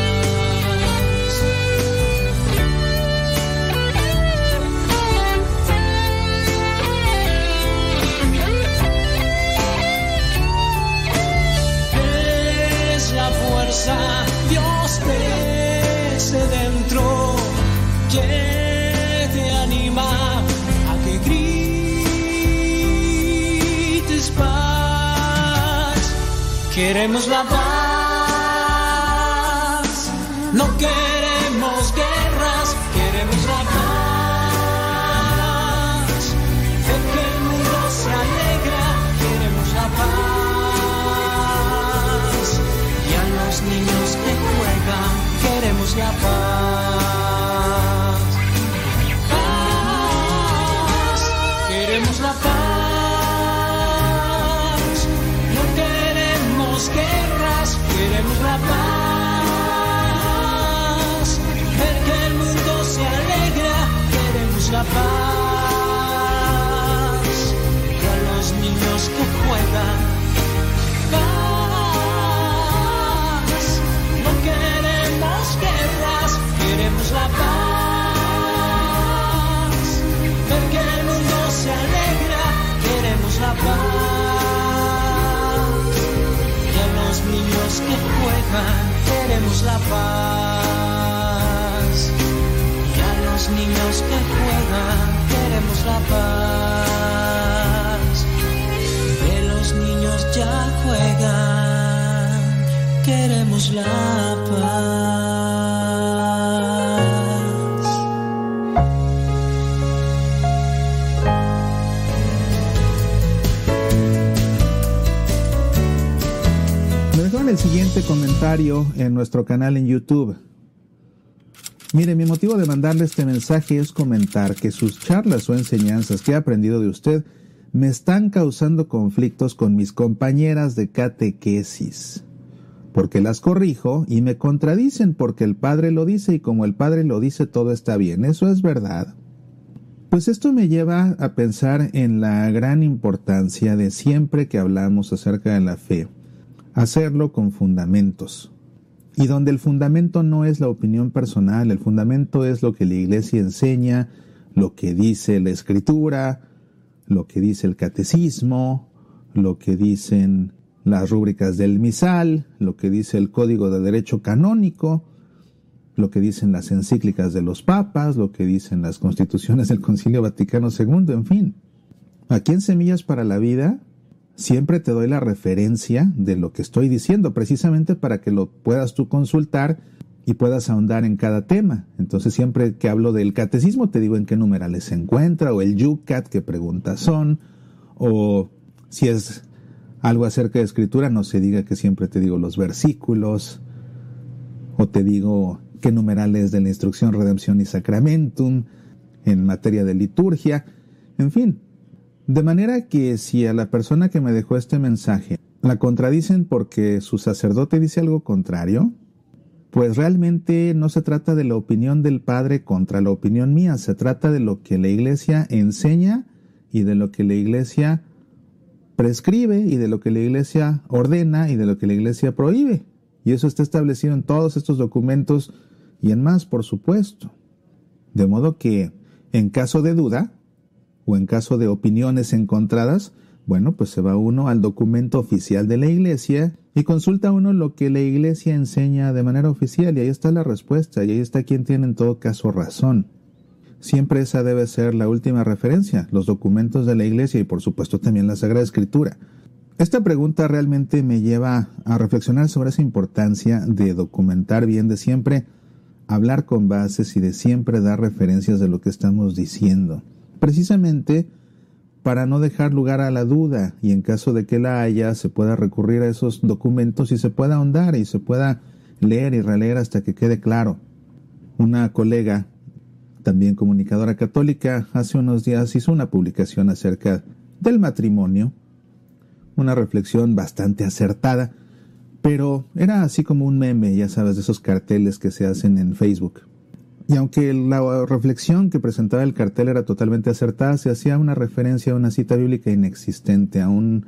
Queremos la paz, no queremos guerras, queremos la paz. Ver que el mundo se alegra, queremos la paz. Y a los niños que juegan, queremos la paz. Que juegan, queremos la paz. Y a los niños que juegan, queremos la paz. Que los niños ya juegan, queremos la paz. Comentario en nuestro canal en YouTube. Mire, mi motivo de mandarle este mensaje es comentar que sus charlas o enseñanzas que he aprendido de usted me están causando conflictos con mis compañeras de catequesis, porque las corrijo y me contradicen porque el Padre lo dice y como el Padre lo dice todo está bien. Eso es verdad. Pues esto me lleva a pensar en la gran importancia de siempre que hablamos acerca de la fe, hacerlo con fundamentos. Y donde el fundamento no es la opinión personal, el fundamento es lo que la iglesia enseña, lo que dice la escritura, lo que dice el catecismo, lo que dicen las rúbricas del misal, lo que dice el código de derecho canónico, lo que dicen las encíclicas de los papas, lo que dicen las constituciones del Concilio Vaticano II, en fin. Aquí en Semillas para la Vida siempre te doy la referencia de lo que estoy diciendo, precisamente para que lo puedas tú consultar y puedas ahondar en cada tema. Entonces siempre que hablo del catecismo te digo en qué numerales se encuentra, o el yucat, qué preguntas son, o si es algo acerca de escritura, no se diga que siempre te digo los versículos, o te digo qué numerales de la instrucción Redención y Sacramentum, en materia de liturgia, en fin. De manera que si a la persona que me dejó este mensaje la contradicen porque su sacerdote dice algo contrario, pues realmente no se trata de la opinión del Padre contra la opinión mía, se trata de lo que la Iglesia enseña y de lo que la Iglesia prescribe y de lo que la Iglesia ordena y de lo que la Iglesia prohíbe. Y eso está establecido en todos estos documentos y en más, por supuesto. De modo que, en caso de duda, o en caso de opiniones encontradas, bueno, pues se va uno al documento oficial de la Iglesia y consulta uno lo que la Iglesia enseña de manera oficial y ahí está la respuesta y ahí está quien tiene en todo caso razón. Siempre esa debe ser la última referencia, los documentos de la Iglesia y por supuesto también la Sagrada Escritura. Esta pregunta realmente me lleva a reflexionar sobre esa importancia de documentar bien de siempre hablar con bases y de siempre dar referencias de lo que estamos diciendo, precisamente para no dejar lugar a la duda y en caso de que la haya se pueda recurrir a esos documentos y se pueda ahondar y se pueda leer y releer hasta que quede claro. Una colega, también comunicadora católica, hace unos días hizo una publicación acerca del matrimonio, una reflexión bastante acertada, pero era así como un meme, ya sabes, de esos carteles que se hacen en Facebook. Y aunque la reflexión que presentaba el cartel era totalmente acertada, se hacía una referencia a una cita bíblica inexistente, a un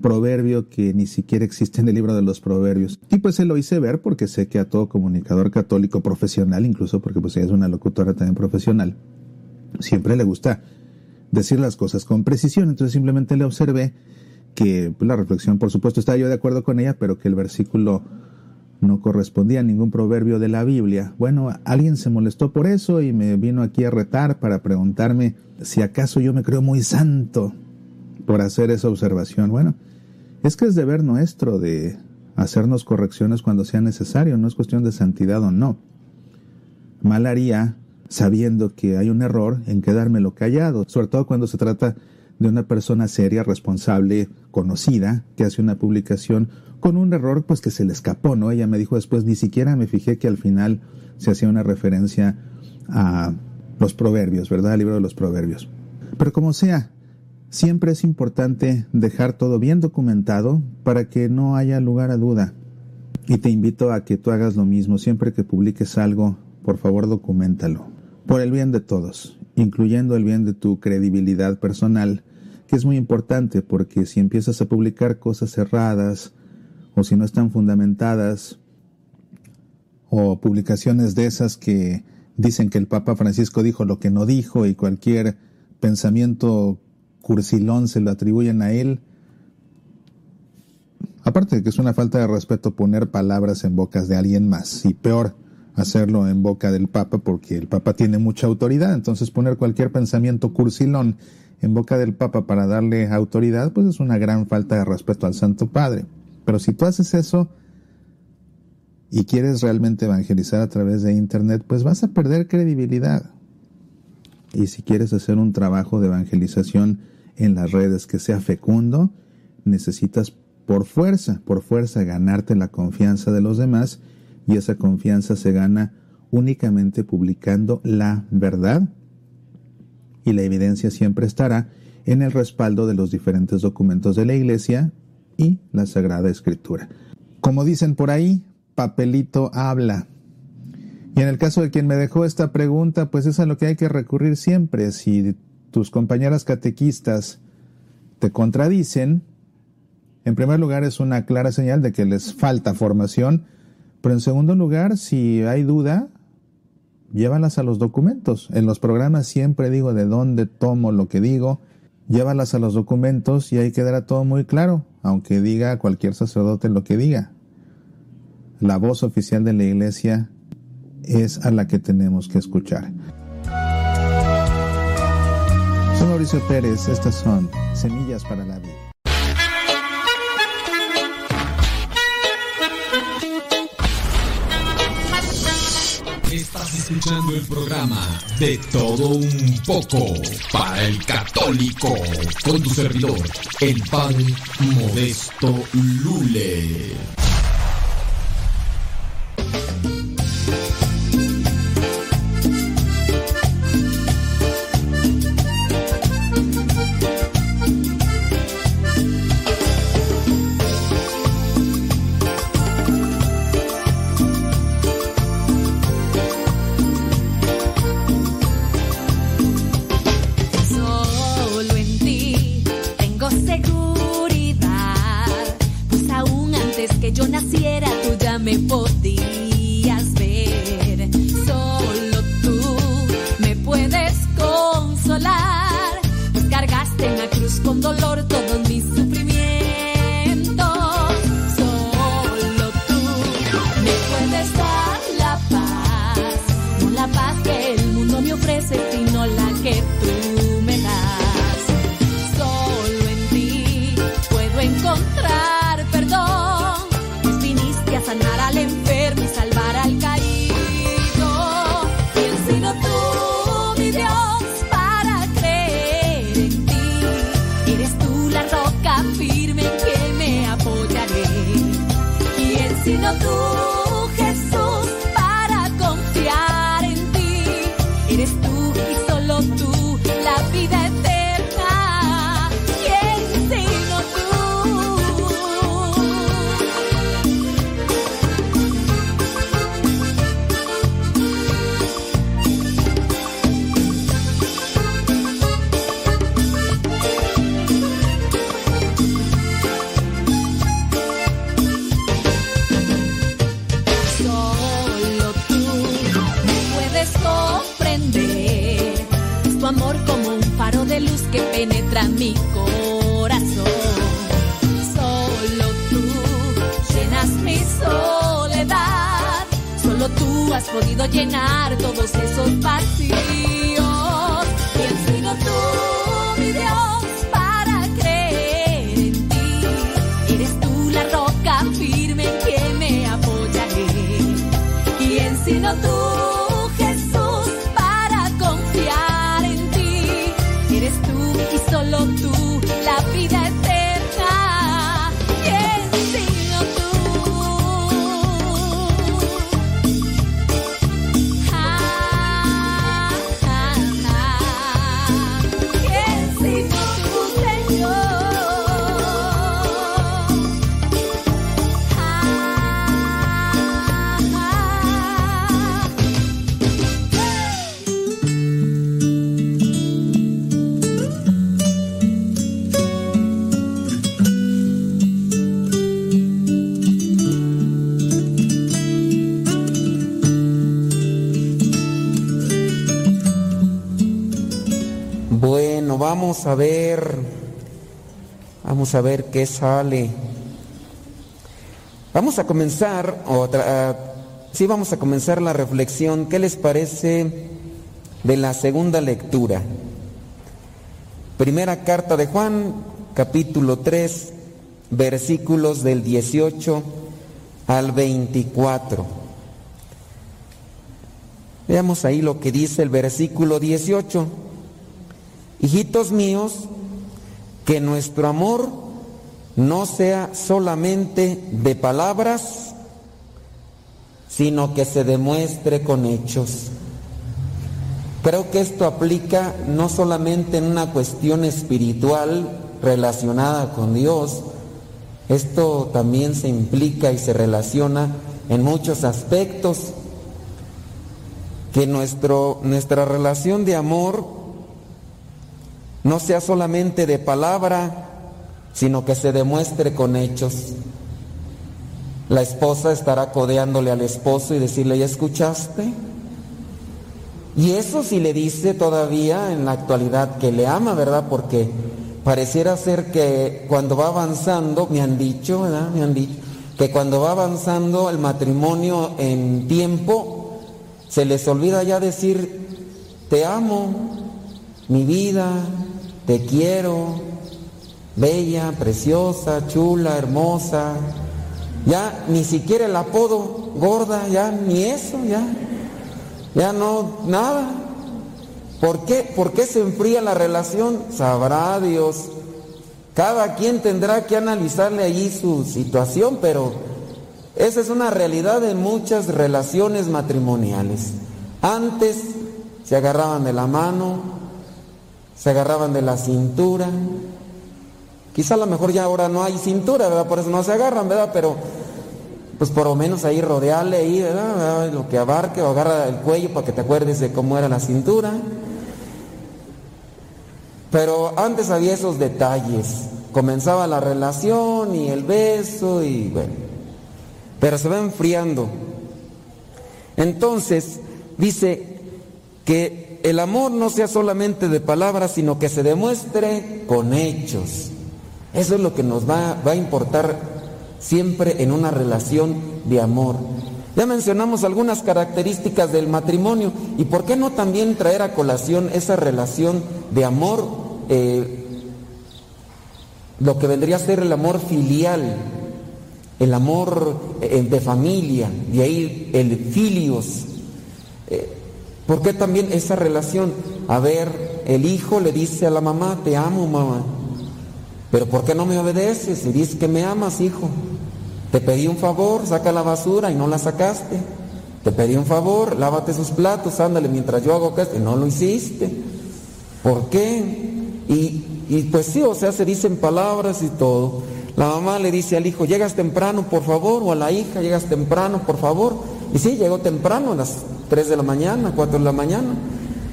proverbio que ni siquiera existe en el libro de los proverbios. Y pues se lo hice ver porque sé que a todo comunicador católico profesional, incluso porque pues ella es una locutora también profesional, siempre le gusta decir las cosas con precisión. Entonces simplemente le observé que pues, la reflexión, por supuesto, estaba yo de acuerdo con ella, pero que el versículo no correspondía a ningún proverbio de la Biblia. Bueno, alguien se molestó por eso y me vino aquí a retar para preguntarme si acaso yo me creo muy santo por hacer esa observación. Bueno, es que es deber nuestro de hacernos correcciones cuando sea necesario, no es cuestión de santidad o no. Mal haría, sabiendo que hay un error, en quedármelo callado, sobre todo cuando se trata de una persona seria, responsable, conocida, que hace una publicación con un error pues que se le escapó, ¿no? Ella me dijo después, ni siquiera me fijé que al final se hacía una referencia a los proverbios, ¿verdad? Al libro de los proverbios. Pero como sea, siempre es importante dejar todo bien documentado para que no haya lugar a duda. Y te invito a que tú hagas lo mismo. Siempre que publiques algo, por favor documentalo. Por el bien de todos, incluyendo el bien de tu credibilidad personal que es muy importante porque si empiezas a publicar cosas cerradas o si no están fundamentadas o publicaciones de esas que dicen que el Papa Francisco dijo lo que no dijo y cualquier pensamiento cursilón se lo atribuyen a él, aparte de que es una falta de respeto poner palabras en bocas de alguien más y peor hacerlo en boca del Papa porque el Papa tiene mucha autoridad, entonces poner cualquier pensamiento cursilón en boca del Papa para darle autoridad, pues es una gran falta de respeto al Santo Padre. Pero si tú haces eso y quieres realmente evangelizar a través de Internet, pues vas a perder credibilidad. Y si quieres hacer un trabajo de evangelización en las redes que sea fecundo, necesitas por fuerza, por fuerza ganarte la confianza de los demás y esa confianza se gana únicamente publicando la verdad y la evidencia siempre estará en el respaldo de los diferentes documentos de la Iglesia y la Sagrada Escritura. Como dicen por ahí, papelito habla. Y en el caso de quien me dejó esta pregunta, pues es a lo que hay que recurrir siempre. Si tus compañeras catequistas te contradicen, en primer lugar es una clara señal de que les falta formación, pero en segundo lugar, si hay duda, llévalas a los documentos. En los programas siempre digo de dónde tomo lo que digo, llévalas a los documentos y ahí quedará todo muy claro, aunque diga cualquier sacerdote lo que diga. La voz oficial de la iglesia es a la que tenemos que escuchar. Soy Mauricio Pérez, estas son Semillas para la Vida. Estás escuchando el programa de todo un poco para el católico con tu servidor, el padre Modesto Lule. A ver, vamos a ver qué sale. Vamos a comenzar, otra, ah, sí, vamos a comenzar la reflexión. ¿Qué les parece de la segunda lectura? Primera carta de Juan, capítulo 3, versículos del 18 al 24. Veamos ahí lo que dice el versículo 18. Hijitos míos, que nuestro amor no sea solamente de palabras, sino que se demuestre con hechos. Creo que esto aplica no solamente en una cuestión espiritual relacionada con Dios, esto también se implica y se relaciona en muchos aspectos. Que nuestro, nuestra relación de amor no sea solamente de palabra, sino que se demuestre con hechos. La esposa estará codeándole al esposo y decirle, ¿ya escuchaste? Y eso sí le dice todavía en la actualidad que le ama, ¿verdad? Porque pareciera ser que cuando va avanzando, me han dicho, ¿verdad? Me han dicho, que cuando va avanzando el matrimonio en tiempo, se les olvida ya decir, te amo, mi vida, te quiero, bella, preciosa, chula, hermosa. Ya ni siquiera el apodo gorda, ya ni eso, ya. Ya no, nada. ¿Por qué? ¿Por qué se enfría la relación? Sabrá Dios. Cada quien tendrá que analizarle allí su situación, pero esa es una realidad en muchas relaciones matrimoniales. Antes se agarraban de la mano, se agarraban de la cintura. Quizá a lo mejor ya ahora no hay cintura, ¿verdad? Por eso no se agarran, ¿verdad? Pero pues por lo menos ahí rodearle ahí, ¿verdad? Lo que abarque o agarra el cuello para que te acuerdes de cómo era la cintura. Pero antes había esos detalles. Comenzaba la relación y el beso y bueno. Pero se va enfriando. Entonces, dice que el amor no sea solamente de palabras, sino que se demuestre con hechos. Eso es lo que nos va, a importar siempre en una relación de amor. Ya mencionamos algunas características del matrimonio y por qué no también traer a colación esa relación de amor, eh, lo que vendría a ser el amor filial, el amor eh, de familia, de ahí el filios. Eh, ¿Por qué también esa relación? A ver, el hijo le dice a la mamá, te amo mamá, pero ¿por qué no me obedeces? Y dices que me amas, hijo. Te pedí un favor, saca la basura y no la sacaste. Te pedí un favor, lávate sus platos, ándale mientras yo hago esto y no lo hiciste. ¿Por qué? Y, y pues sí, o sea, se dicen palabras y todo. La mamá le dice al hijo, llegas temprano, por favor, o a la hija, llegas temprano, por favor. Y sí, llegó temprano, las 3 de la mañana, 4 de la mañana.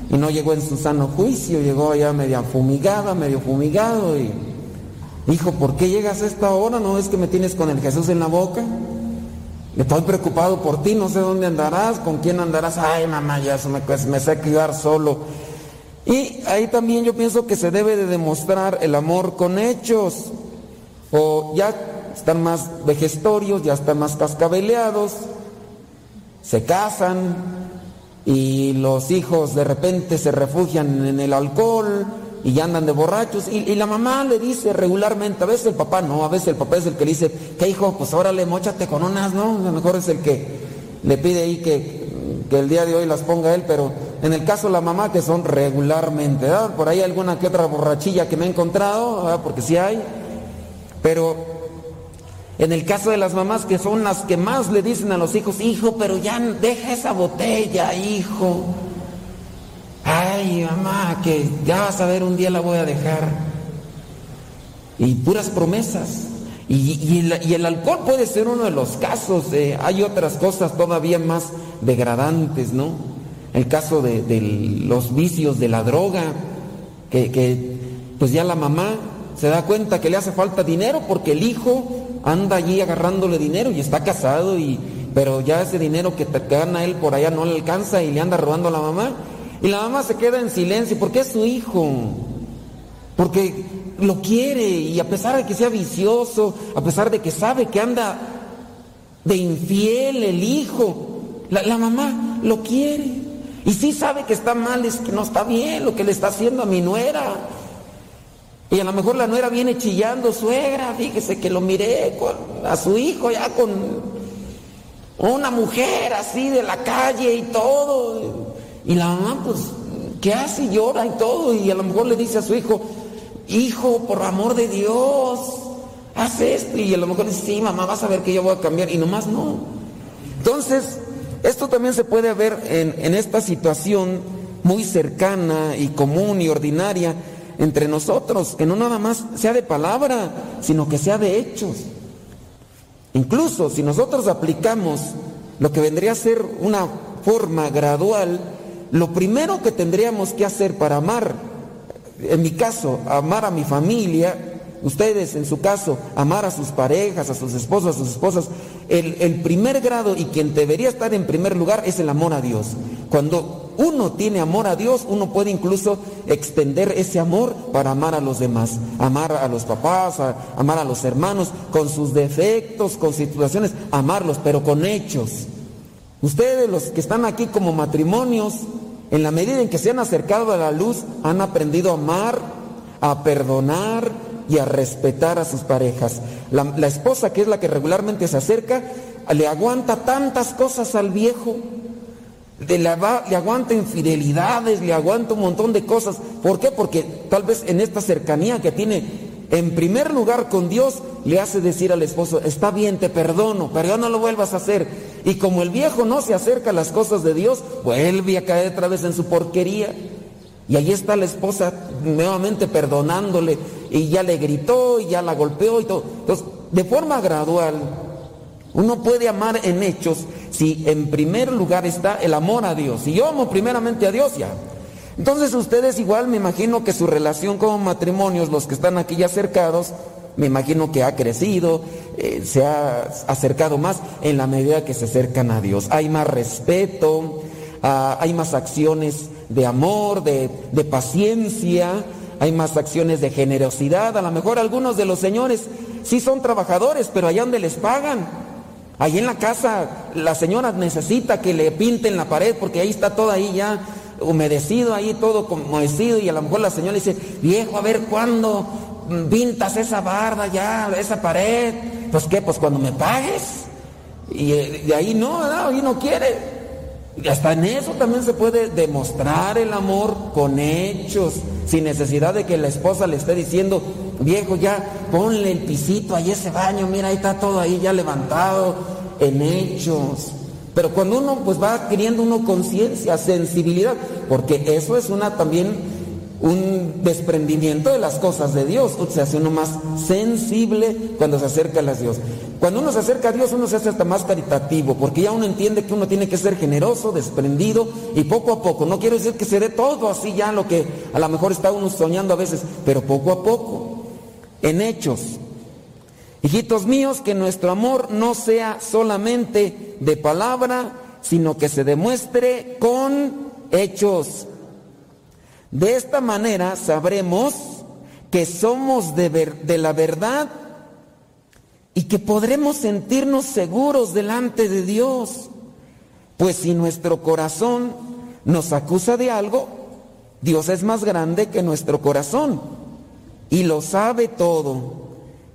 Y no llegó en su sano juicio, llegó allá media fumigada, medio fumigado y Hijo, ¿por qué llegas a esta hora? ¿No es que me tienes con el Jesús en la boca? Estoy preocupado por ti, no sé dónde andarás, con quién andarás. Ay, mamá, ya me, me sé criar solo. Y ahí también yo pienso que se debe de demostrar el amor con hechos. O ya están más vejestorios, ya están más cascabeleados, se casan y los hijos de repente se refugian en el alcohol, y ya andan de borrachos. Y, la mamá le dice regularmente, a veces el papá no, a veces el papá es el que le dice, ¿qué hijo? Pues órale, mochate con unas, ¿no? A lo mejor es el que le pide ahí que, que el día de hoy las ponga él, pero en el caso de la mamá, que son regularmente, ¿verdad? Por ahí alguna que otra borrachilla que me he encontrado, ¿verdad? porque sí hay, pero en el caso de las mamás, que son las que más le dicen a los hijos, hijo, pero ya deja esa botella, hijo ay mamá, que ya vas a ver, un día la voy a dejar. Y puras promesas. Y, el, alcohol puede ser uno de los casos, hay otras cosas todavía más degradantes, ¿no? El caso de, los vicios de la droga, que, que pues ya la mamá se da cuenta que le hace falta dinero porque el hijo anda allí agarrándole dinero y está casado y pero ya ese dinero que te gana él por allá no le alcanza y le anda robando a la mamá y la mamá se queda en silencio porque es su hijo, porque lo quiere y a pesar de que sea vicioso, a pesar de que sabe que anda de infiel el hijo, la, mamá lo quiere. Y sí sabe que está mal, es que no está bien lo que le está haciendo a mi nuera. Y a lo mejor la nuera viene chillando, suegra, fíjese que lo miré a su hijo ya con una mujer así de la calle y todo. Y la mamá, pues, ¿qué hace? Llora y todo. Y a lo mejor le dice a su hijo, hijo, por amor de Dios, haz esto. Y a lo mejor dice, sí, mamá, vas a ver que yo voy a cambiar. Y nomás no. Entonces, esto también se puede ver en, en esta situación muy cercana y común y ordinaria entre nosotros, que no nada más sea de palabra, sino que sea de hechos. Incluso si nosotros aplicamos lo que vendría a ser una forma gradual, lo primero que tendríamos que hacer para amar, en mi caso, amar a mi familia, ustedes en su caso, amar a sus parejas, a sus esposos, a sus esposas, el, el primer grado y quien debería estar en primer lugar es el amor a Dios. Cuando uno tiene amor a Dios, uno puede incluso extender ese amor para amar a los demás, amar a los papás, amar a los hermanos, con sus defectos, con situaciones, amarlos, pero con hechos. Ustedes, los que están aquí como matrimonios, en la medida en que se han acercado a la luz, han aprendido a amar, a perdonar y a respetar a sus parejas. La esposa, que es la que regularmente se acerca, le aguanta tantas cosas al viejo, le, le aguanta infidelidades, le aguanta un montón de cosas. ¿Por qué? Porque tal vez en esta cercanía que tiene en primer lugar con Dios, le hace decir al esposo, está bien, te perdono, pero no lo vuelvas a hacer. Y como el viejo no se acerca a las cosas de Dios, vuelve a caer otra vez en su porquería. Y ahí está la esposa nuevamente perdonándole y ya le gritó y ya la golpeó y todo. Entonces, de forma gradual, uno puede amar en hechos si en primer lugar está el amor a Dios. Si yo amo primeramente a Dios, ya. Entonces ustedes igual me imagino que su relación como matrimonios, los que están aquí ya acercados, me imagino que ha crecido, eh, se ha acercado más en la medida que se acercan a Dios. Hay más respeto, ah, hay más acciones de amor, de, de paciencia, hay más acciones de generosidad. A lo mejor algunos de los señores sí son trabajadores, pero allá donde les pagan. Ahí en la casa la señora necesita que le pinten la pared porque ahí está todo ahí ya humedecido, ahí todo humedecido y a lo mejor la señora dice, viejo, a ver cuándo pintas esa barda ya, esa pared. Pues qué, pues cuando me pagues. Y de ahí no, ahí no quiere. Y hasta en eso también se puede demostrar el amor con hechos, sin necesidad de que la esposa le esté diciendo, viejo, ya ponle el pisito ahí ese baño, mira, ahí está todo ahí ya levantado, en hechos. Pero cuando uno pues va adquiriendo uno conciencia, sensibilidad, porque eso es una también un desprendimiento de las cosas de Dios, se hace uno más sensible cuando se acerca a Dios. Cuando uno se acerca a Dios uno se hace hasta más caritativo, porque ya uno entiende que uno tiene que ser generoso, desprendido y poco a poco. No quiero decir que se dé todo así ya lo que a lo mejor está uno soñando a veces, pero poco a poco, en hechos. Hijitos míos, que nuestro amor no sea solamente de palabra, sino que se demuestre con hechos. De esta manera sabremos que somos de, ver, de, la verdad y que podremos sentirnos seguros delante de Dios. Pues si nuestro corazón nos acusa de algo, Dios es más grande que nuestro corazón y lo sabe todo.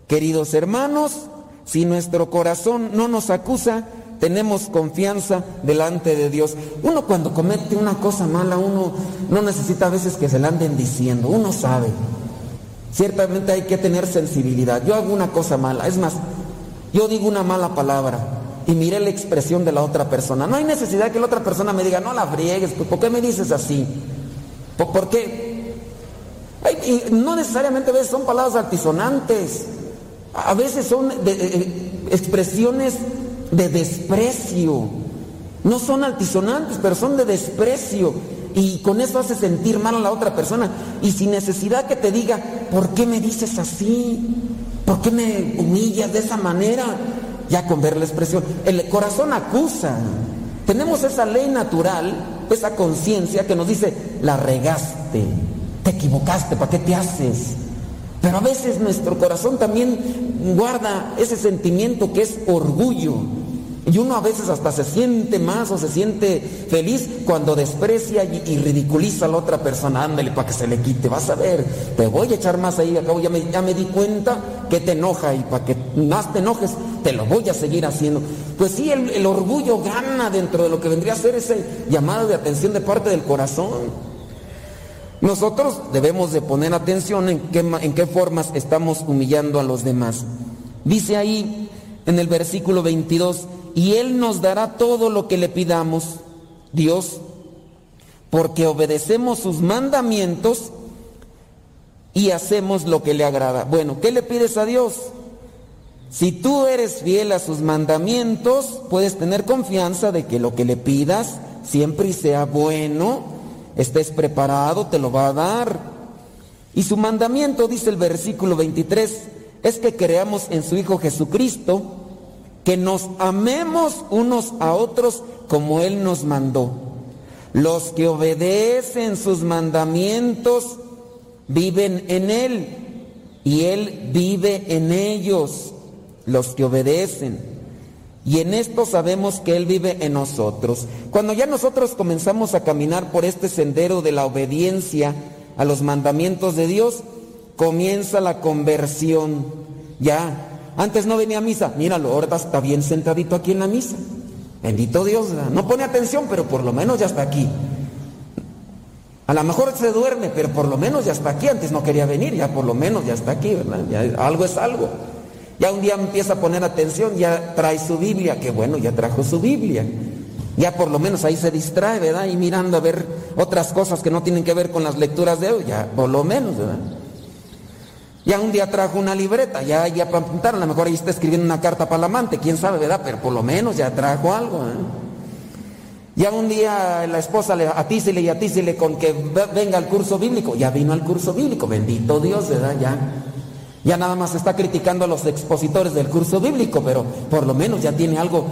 Queridos hermanos, si nuestro corazón no nos acusa, tenemos confianza delante de Dios. Uno cuando comete una cosa mala, uno no necesita a veces que se la anden diciendo, uno sabe. Ciertamente hay que tener sensibilidad. Yo hago una cosa mala, es más, yo digo una mala palabra y miré la expresión de la otra persona. No hay necesidad que la otra persona me diga, no la friegues, ¿por qué me dices así? ¿Por, qué? Hay, no necesariamente a veces son palabras altisonantes, a veces son de, de, expresiones de desprecio. No son altisonantes, pero son de desprecio. Y con eso hace sentir mal a la otra persona. Y sin necesidad que te diga, ¿por qué me dices así? ¿Por qué me humillas de esa manera? Ya con ver la expresión. El corazón acusa. Tenemos esa ley natural, esa conciencia que nos dice, la regaste, te equivocaste, ¿para qué te haces? Pero a veces nuestro corazón también guarda ese sentimiento que es orgullo. Y uno a veces hasta se siente más o se siente feliz cuando desprecia y, ridiculiza a la otra persona. Ándale para que se le quite. Vas a ver, te voy a echar más ahí. Acabo, ya me, ya me di cuenta que te enoja y para que más te enojes, te lo voy a seguir haciendo. Pues sí, el, el orgullo gana dentro de lo que vendría a ser ese llamado de atención de parte del corazón. Nosotros debemos de poner atención en qué, en qué formas estamos humillando a los demás. Dice ahí en el versículo 22, y Él nos dará todo lo que le pidamos, Dios, porque obedecemos sus mandamientos y hacemos lo que le agrada. Bueno, ¿qué le pides a Dios? Si tú eres fiel a sus mandamientos, puedes tener confianza de que lo que le pidas siempre sea bueno, estés preparado, te lo va a dar. Y su mandamiento, dice el versículo 23, es que creamos en su Hijo Jesucristo, que nos amemos unos a otros como Él nos mandó. Los que obedecen sus mandamientos viven en Él y Él vive en ellos, los que obedecen. Y en esto sabemos que Él vive en nosotros. Cuando ya nosotros comenzamos a caminar por este sendero de la obediencia a los mandamientos de Dios, comienza la conversión. Ya, antes no venía a misa, míralo, ahora está bien sentadito aquí en la misa. Bendito Dios, no pone atención, pero por lo menos ya está aquí. A lo mejor se duerme, pero por lo menos ya está aquí. Antes no quería venir, ya por lo menos ya está aquí, ¿verdad? Ya, algo es algo. Ya un día empieza a poner atención, ya trae su Biblia, que bueno, ya trajo su Biblia. Ya por lo menos ahí se distrae, ¿verdad? Y mirando a ver otras cosas que no tienen que ver con las lecturas de hoy, ya por lo menos, ¿verdad? Ya un día trajo una libreta, ya, ya para apuntar, a lo mejor ahí está escribiendo una carta para el amante, quién sabe, ¿verdad? Pero por lo menos ya trajo algo, ¿eh? Ya un día la esposa le atícele y atícele con que venga al curso bíblico, ya vino al curso bíblico, bendito Dios, ¿verdad? Ya. Ya nada más está criticando a los expositores del curso bíblico, pero por lo menos ya tiene algo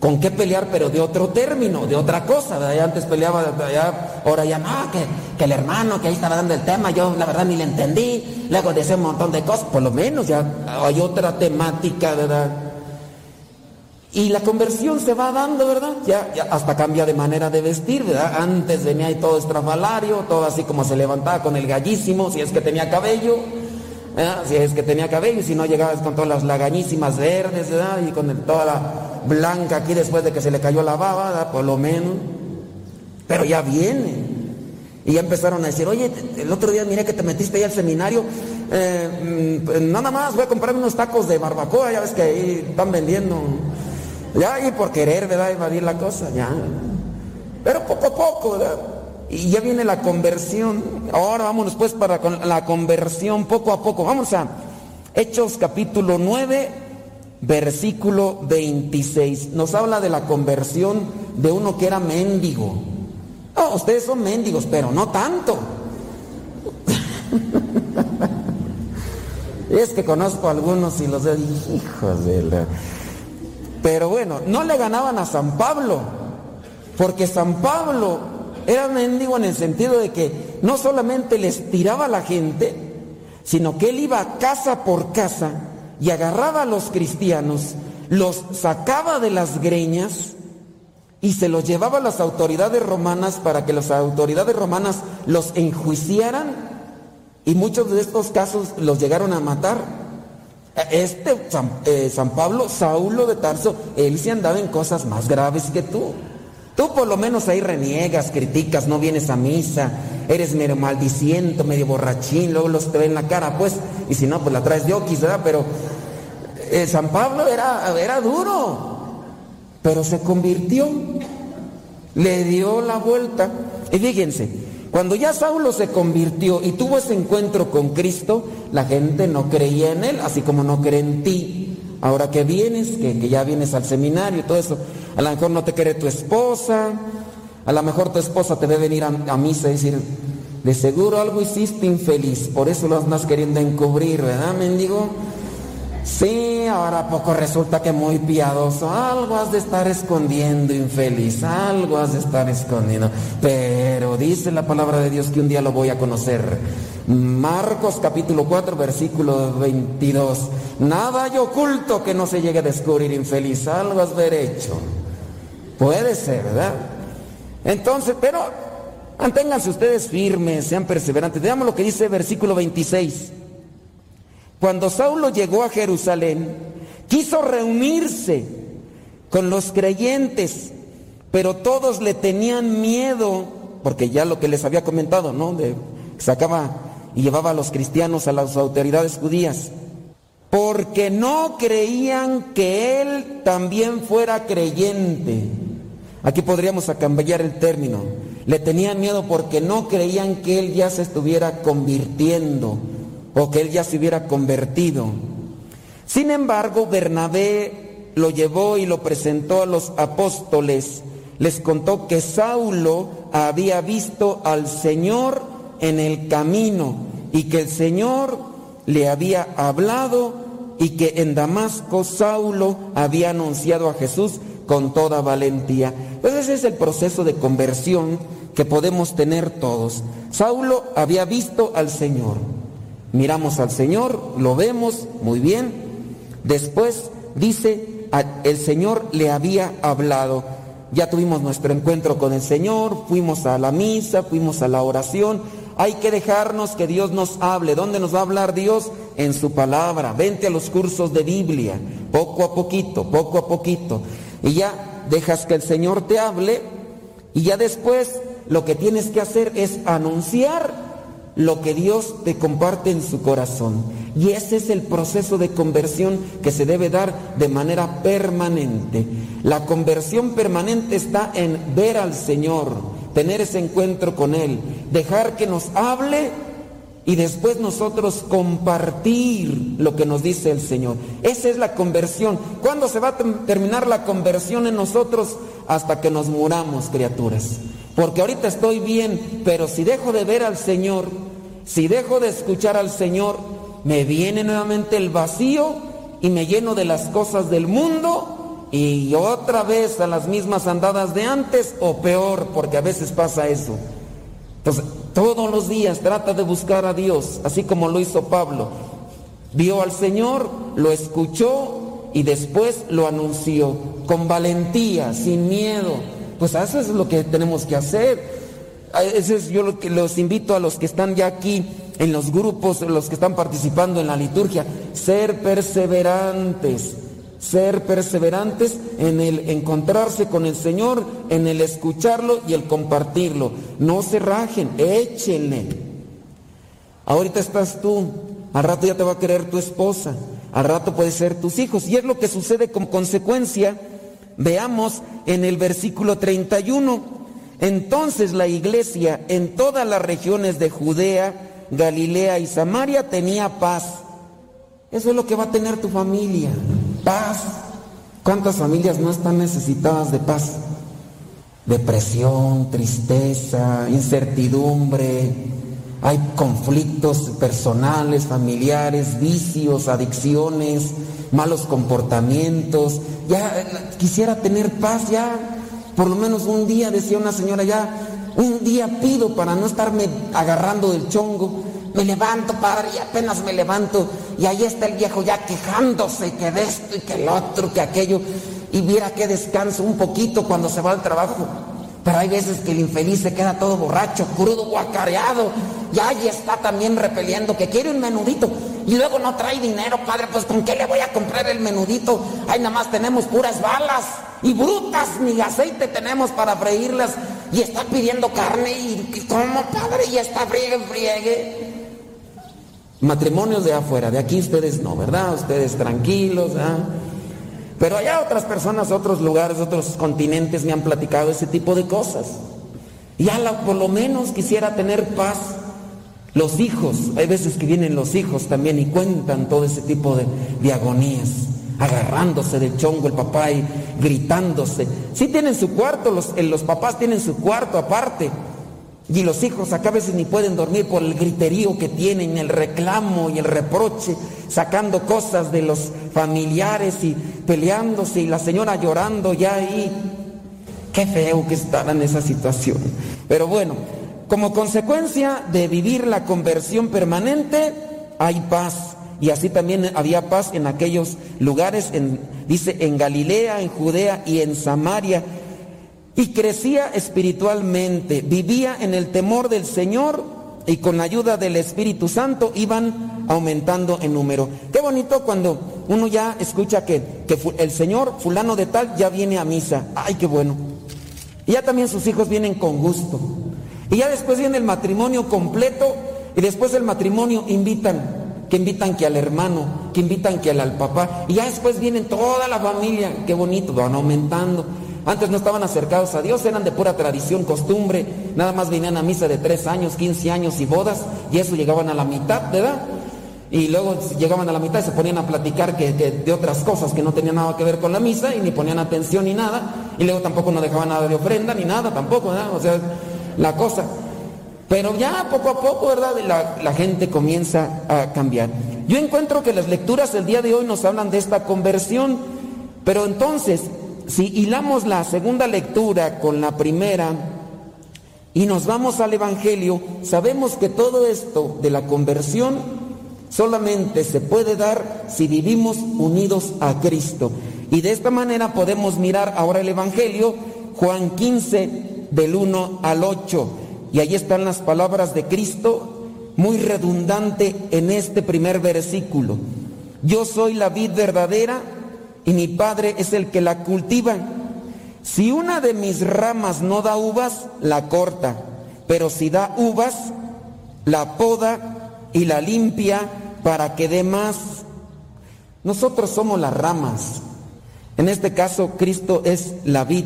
con qué pelear, pero de otro término, de otra cosa. Ya antes peleaba, ya, ahora ya no, que, que, el hermano que ahí estaba dando el tema, yo la verdad ni le entendí, luego decía un montón de cosas, por lo menos ya hay otra temática, ¿verdad? Y la conversión se va dando, ¿verdad? Ya, ya, hasta cambia de manera de vestir, ¿verdad? Antes venía ahí todo estrafalario, todo así como se levantaba con el gallísimo, si es que tenía cabello si es que tenía cabello, y si no llegabas con todas las lagañísimas verdes, y con toda la blanca aquí después de que se le cayó la baba, por lo menos. Pero ya viene. Y ya empezaron a decir, oye, el otro día miré que te metiste ahí al seminario, eh, mm, nada más voy a comprarme unos tacos de barbacoa, ya ves que ahí están vendiendo. Ya, y por querer, ¿verdad? Evadir la cosa, ya. Pero poco a poco, ¿verdad? Y ya viene la conversión. Ahora vámonos pues para la conversión poco a poco. Vamos a Hechos capítulo 9, versículo 26. Nos habla de la conversión de uno que era mendigo. Oh, ustedes son mendigos, pero no tanto. es que conozco a algunos y los hijos de la... Pero bueno, no le ganaban a San Pablo, porque San Pablo era mendigo en el sentido de que no solamente les tiraba a la gente, sino que él iba casa por casa y agarraba a los cristianos, los sacaba de las greñas y se los llevaba a las autoridades romanas para que las autoridades romanas los enjuiciaran y muchos de estos casos los llegaron a matar. Este San, eh, Pablo, Saulo de Tarso, él se andaba en cosas más graves que tú. Tú por lo menos ahí reniegas, criticas, no vienes a misa, eres medio maldiciento, medio borrachín, luego los te ven la cara, pues, y si no, pues la traes de oquis, ¿verdad? Pero eh, San Pablo era, era duro, pero se convirtió, le dio la vuelta. Y fíjense, cuando ya Saulo se convirtió y tuvo ese encuentro con Cristo, la gente no creía en él, así como no cree en ti. Ahora que vienes, que, que ya vienes al seminario y todo eso, a lo mejor no te quiere tu esposa, a lo mejor tu esposa te ve venir a, misa y decir, de seguro algo hiciste infeliz, por eso lo andas queriendo encubrir, ¿verdad, mendigo? Sí, ahora poco resulta que muy piadoso, algo has de estar escondiendo, infeliz, algo has de estar escondiendo. Pero dice la palabra de Dios que un día lo voy a conocer. Marcos capítulo 4, versículo 22. Nada hay oculto que no se llegue a descubrir, infeliz, algo has de hecho. Puede ser, ¿verdad? Entonces, pero manténganse ustedes firmes, sean perseverantes. Veamos lo que dice el versículo 26. Cuando Saulo llegó a Jerusalén, quiso reunirse con los creyentes, pero todos le tenían miedo, porque ya lo que les había comentado, ¿no? De, sacaba y llevaba a los cristianos a las autoridades judías. porque no creían que él también fuera creyente. Aquí podríamos cambiar el término. Le tenían miedo porque no creían que él ya se estuviera convirtiendo o que él ya se hubiera convertido. Sin embargo, Bernabé lo llevó y lo presentó a los apóstoles. Les contó que Saulo había visto al Señor en el camino y que el Señor le había hablado y que en Damasco Saulo había anunciado a Jesús con toda valentía. Pues ese es el proceso de conversión que podemos tener todos. Saulo había visto al Señor. Miramos al Señor, lo vemos muy bien. Después dice, el Señor le había hablado. Ya tuvimos nuestro encuentro con el Señor, fuimos a la misa, fuimos a la oración. Hay que dejarnos que Dios nos hable. ¿Dónde nos va a hablar Dios? en su palabra, vente a los cursos de Biblia, poco a poquito, poco a poquito. Y ya dejas que el Señor te hable y ya después lo que tienes que hacer es anunciar lo que Dios te comparte en su corazón. Y ese es el proceso de conversión que se debe dar de manera permanente. La conversión permanente está en ver al Señor, tener ese encuentro con Él, dejar que nos hable y después nosotros compartir lo que nos dice el Señor. Esa es la conversión. ¿Cuándo se va a terminar la conversión en nosotros? Hasta que nos muramos, criaturas. Porque ahorita estoy bien, pero si dejo de ver al Señor, si dejo de escuchar al Señor, me viene nuevamente el vacío y me lleno de las cosas del mundo y otra vez a las mismas andadas de antes o peor, porque a veces pasa eso. Entonces, todos los días trata de buscar a Dios, así como lo hizo Pablo. Vio al Señor, lo escuchó y después lo anunció con valentía, sin miedo. Pues eso es lo que tenemos que hacer. Eso es yo lo que los invito a los que están ya aquí en los grupos, los que están participando en la liturgia, ser perseverantes ser perseverantes en el encontrarse con el Señor, en el escucharlo y el compartirlo. No se rajen, échenle. Ahorita estás tú, al rato ya te va a querer tu esposa, al rato puede ser tus hijos. Y es lo que sucede con consecuencia. Veamos en el versículo 31. Entonces la iglesia en todas las regiones de Judea, Galilea y Samaria tenía paz. Eso es lo que va a tener tu familia paz. ¿Cuántas familias no están necesitadas de paz? Depresión, tristeza, incertidumbre, hay conflictos personales, familiares, vicios, adicciones, malos comportamientos. Ya quisiera tener paz, ya por lo menos un día, decía una señora, ya un día pido para no estarme agarrando del chongo. Me levanto, padre, y apenas me levanto, y ahí está el viejo ya quejándose que de esto y que el otro, que aquello, y viera que descanso un poquito cuando se va al trabajo. Pero hay veces que el infeliz se queda todo borracho, crudo, guacareado, y ahí está también repeliendo que quiere un menudito. Y luego no trae dinero, padre, pues ¿con qué le voy a comprar el menudito? Ahí nada más tenemos puras balas y brutas, ni aceite tenemos para freírlas. Y está pidiendo carne y, como padre, y está friegue, friegue matrimonios de afuera, de aquí ustedes no, ¿verdad? Ustedes tranquilos, ¿ah? Pero allá otras personas, otros lugares, otros continentes me han platicado ese tipo de cosas. Y ya por lo menos quisiera tener paz. Los hijos, hay veces que vienen los hijos también y cuentan todo ese tipo de, de agonías, agarrándose de chongo el papá y gritándose. Sí tienen su cuarto, los, eh, los papás tienen su cuarto aparte, y los hijos acá a veces ni pueden dormir por el griterío que tienen, el reclamo y el reproche, sacando cosas de los familiares y peleándose y la señora llorando ya ahí. Qué feo que estar en esa situación. Pero bueno, como consecuencia de vivir la conversión permanente, hay paz. Y así también había paz en aquellos lugares, en, dice, en Galilea, en Judea y en Samaria y crecía espiritualmente, vivía en el temor del Señor y con la ayuda del Espíritu Santo iban aumentando en número. Qué bonito cuando uno ya escucha que, el Señor fulano de tal ya viene a misa. Ay, qué bueno. Y ya también sus hijos vienen con gusto. Y ya después viene el matrimonio completo y después del matrimonio invitan, que invitan que al hermano que invitan que al, al papá, y ya después vienen toda la familia, qué bonito, van aumentando. Antes no estaban acercados a Dios, eran de pura tradición, costumbre, nada más venían a misa de 3 años, 15 años y bodas, y eso llegaban a la mitad, ¿verdad? Y luego llegaban a la mitad y se ponían a platicar que, de otras cosas que no tenían nada que ver con la misa y ni ponían atención ni nada, y luego tampoco no dejaban nada de ofrenda ni nada tampoco, ¿verdad? O sea, la cosa. Pero ya poco a poco, ¿verdad? La, la, gente comienza a cambiar. Yo encuentro que las lecturas del día de hoy nos hablan de esta conversión, pero entonces, si hilamos la segunda lectura con la primera y nos vamos al Evangelio, sabemos que todo esto de la conversión solamente se puede dar si vivimos unidos a Cristo. Y de esta manera podemos mirar ahora el Evangelio, Juan 15, del 1 al 8. Y ahí están las palabras de Cristo, muy redundante en este primer versículo. Yo soy la vid verdadera y mi Padre es el que la cultiva. Si una de mis ramas no da uvas, la corta, pero si da uvas, la poda y la limpia para que dé más. Nosotros somos las ramas. En este caso, Cristo es la vid.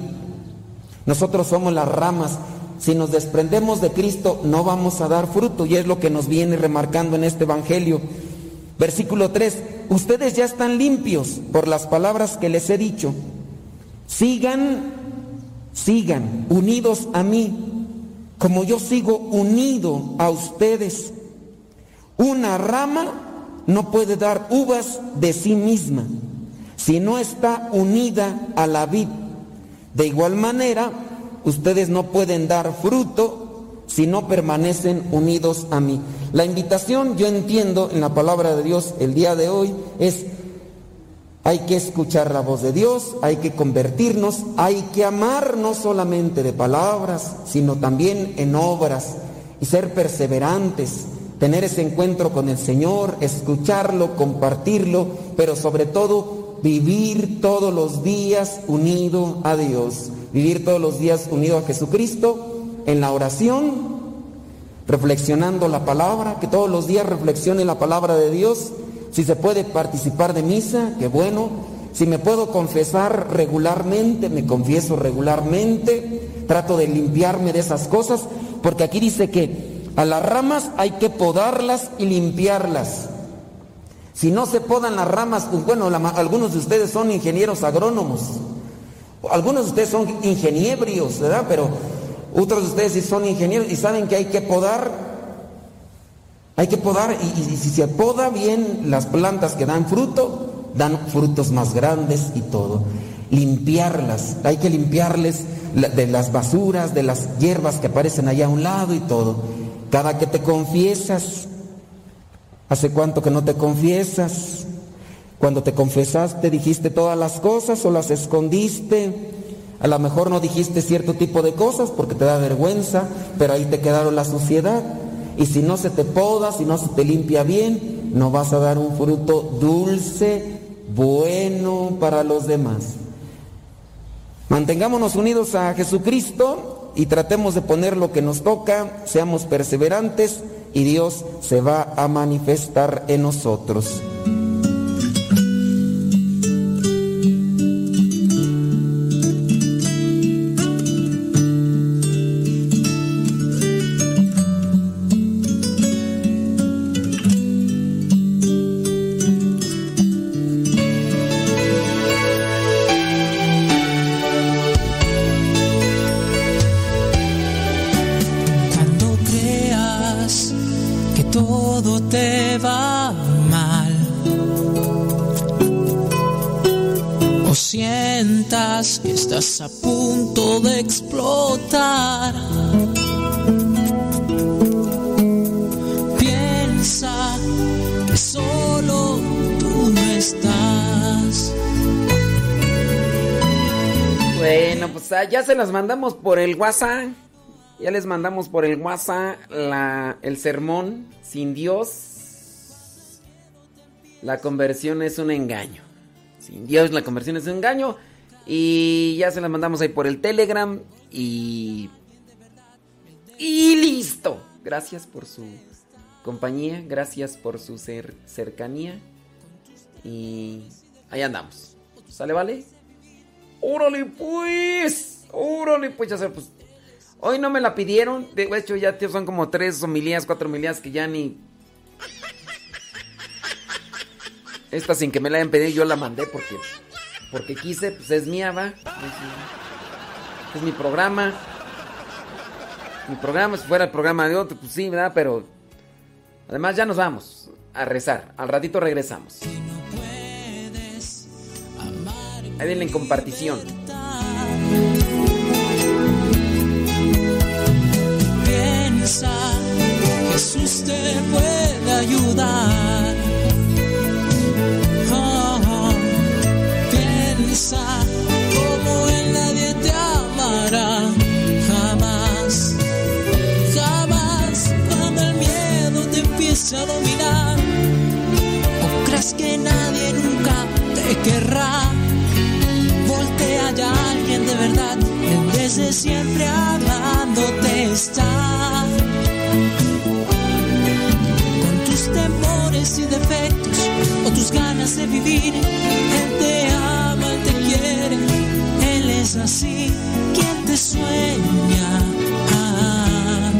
Nosotros somos las ramas. Si nos desprendemos de Cristo, no vamos a dar fruto. Y es lo que nos viene remarcando en este Evangelio. Versículo 3. Ustedes ya están limpios por las palabras que les he dicho. Sigan, sigan unidos a mí, como yo sigo unido a ustedes. Una rama no puede dar uvas de sí misma si no está unida a la vid. De igual manera, ustedes no pueden dar fruto si no permanecen unidos a mí. La invitación, yo entiendo en la palabra de Dios el día de hoy, es hay que escuchar la voz de Dios, hay que convertirnos, hay que amar no solamente de palabras, sino también en obras y ser perseverantes, tener ese encuentro con el Señor, escucharlo, compartirlo, pero sobre todo vivir todos los días unido a Dios, vivir todos los días unido a Jesucristo en la oración, reflexionando la palabra, que todos los días reflexione la palabra de Dios, si se puede participar de misa, qué bueno, si me puedo confesar regularmente, me confieso regularmente, trato de limpiarme de esas cosas, porque aquí dice que a las ramas hay que podarlas y limpiarlas. Si no se podan las ramas, pues bueno, la, algunos de ustedes son ingenieros agrónomos, algunos de ustedes son ingeniebrios, ¿verdad? Pero otros de ustedes sí son ingenieros y saben que hay que podar, hay que podar y si se poda bien las plantas que dan fruto, dan frutos más grandes y todo. Limpiarlas, hay que limpiarles de las basuras, de las hierbas que aparecen allá a un lado y todo. Cada que te confiesas, ¿Hace cuánto que no te confiesas? Cuando te confesaste dijiste todas las cosas o las escondiste. A lo mejor no dijiste cierto tipo de cosas porque te da vergüenza, pero ahí te quedaron la suciedad. Y si no se te poda, si no se te limpia bien, no vas a dar un fruto dulce, bueno para los demás. Mantengámonos unidos a Jesucristo y tratemos de poner lo que nos toca, seamos perseverantes y Dios se va a manifestar en nosotros. Ya se las mandamos por el WhatsApp. Ya les mandamos por el WhatsApp la, el sermón sin Dios. La conversión es un engaño. Sin Dios la conversión es un engaño. Y ya se las mandamos ahí por el Telegram. Y. Y listo. Gracias por su compañía. Gracias por su cercanía. Y ahí andamos. ¿Sale, vale? ¡Órale, pues! ¡Órale, pues! Ya sé, pues. Hoy no me la pidieron. De hecho, ya tío, son como tres homilías, cuatro homilías que ya ni. Esta sin que me la hayan pedido, yo la mandé porque. Porque quise, pues es mía, va. Es mi programa. Mi programa, si fuera el programa de otro, pues sí, ¿verdad? Pero. Además, ya nos vamos a rezar. Al ratito regresamos. Ahí denle en compartición. Piensa, Jesús te puede ayudar. Oh. Piensa como Él nadie te amará. Jamás, jamás, cuando el miedo te empiece a dominar. O crees que nadie nunca te querrá. Voltea ya alguien de verdad en vez siempre amándote está. Con tus temores y defectos o tus ganas de vivir, Él te ama, Él te quiere, Él es así, quien te sueña. Ah,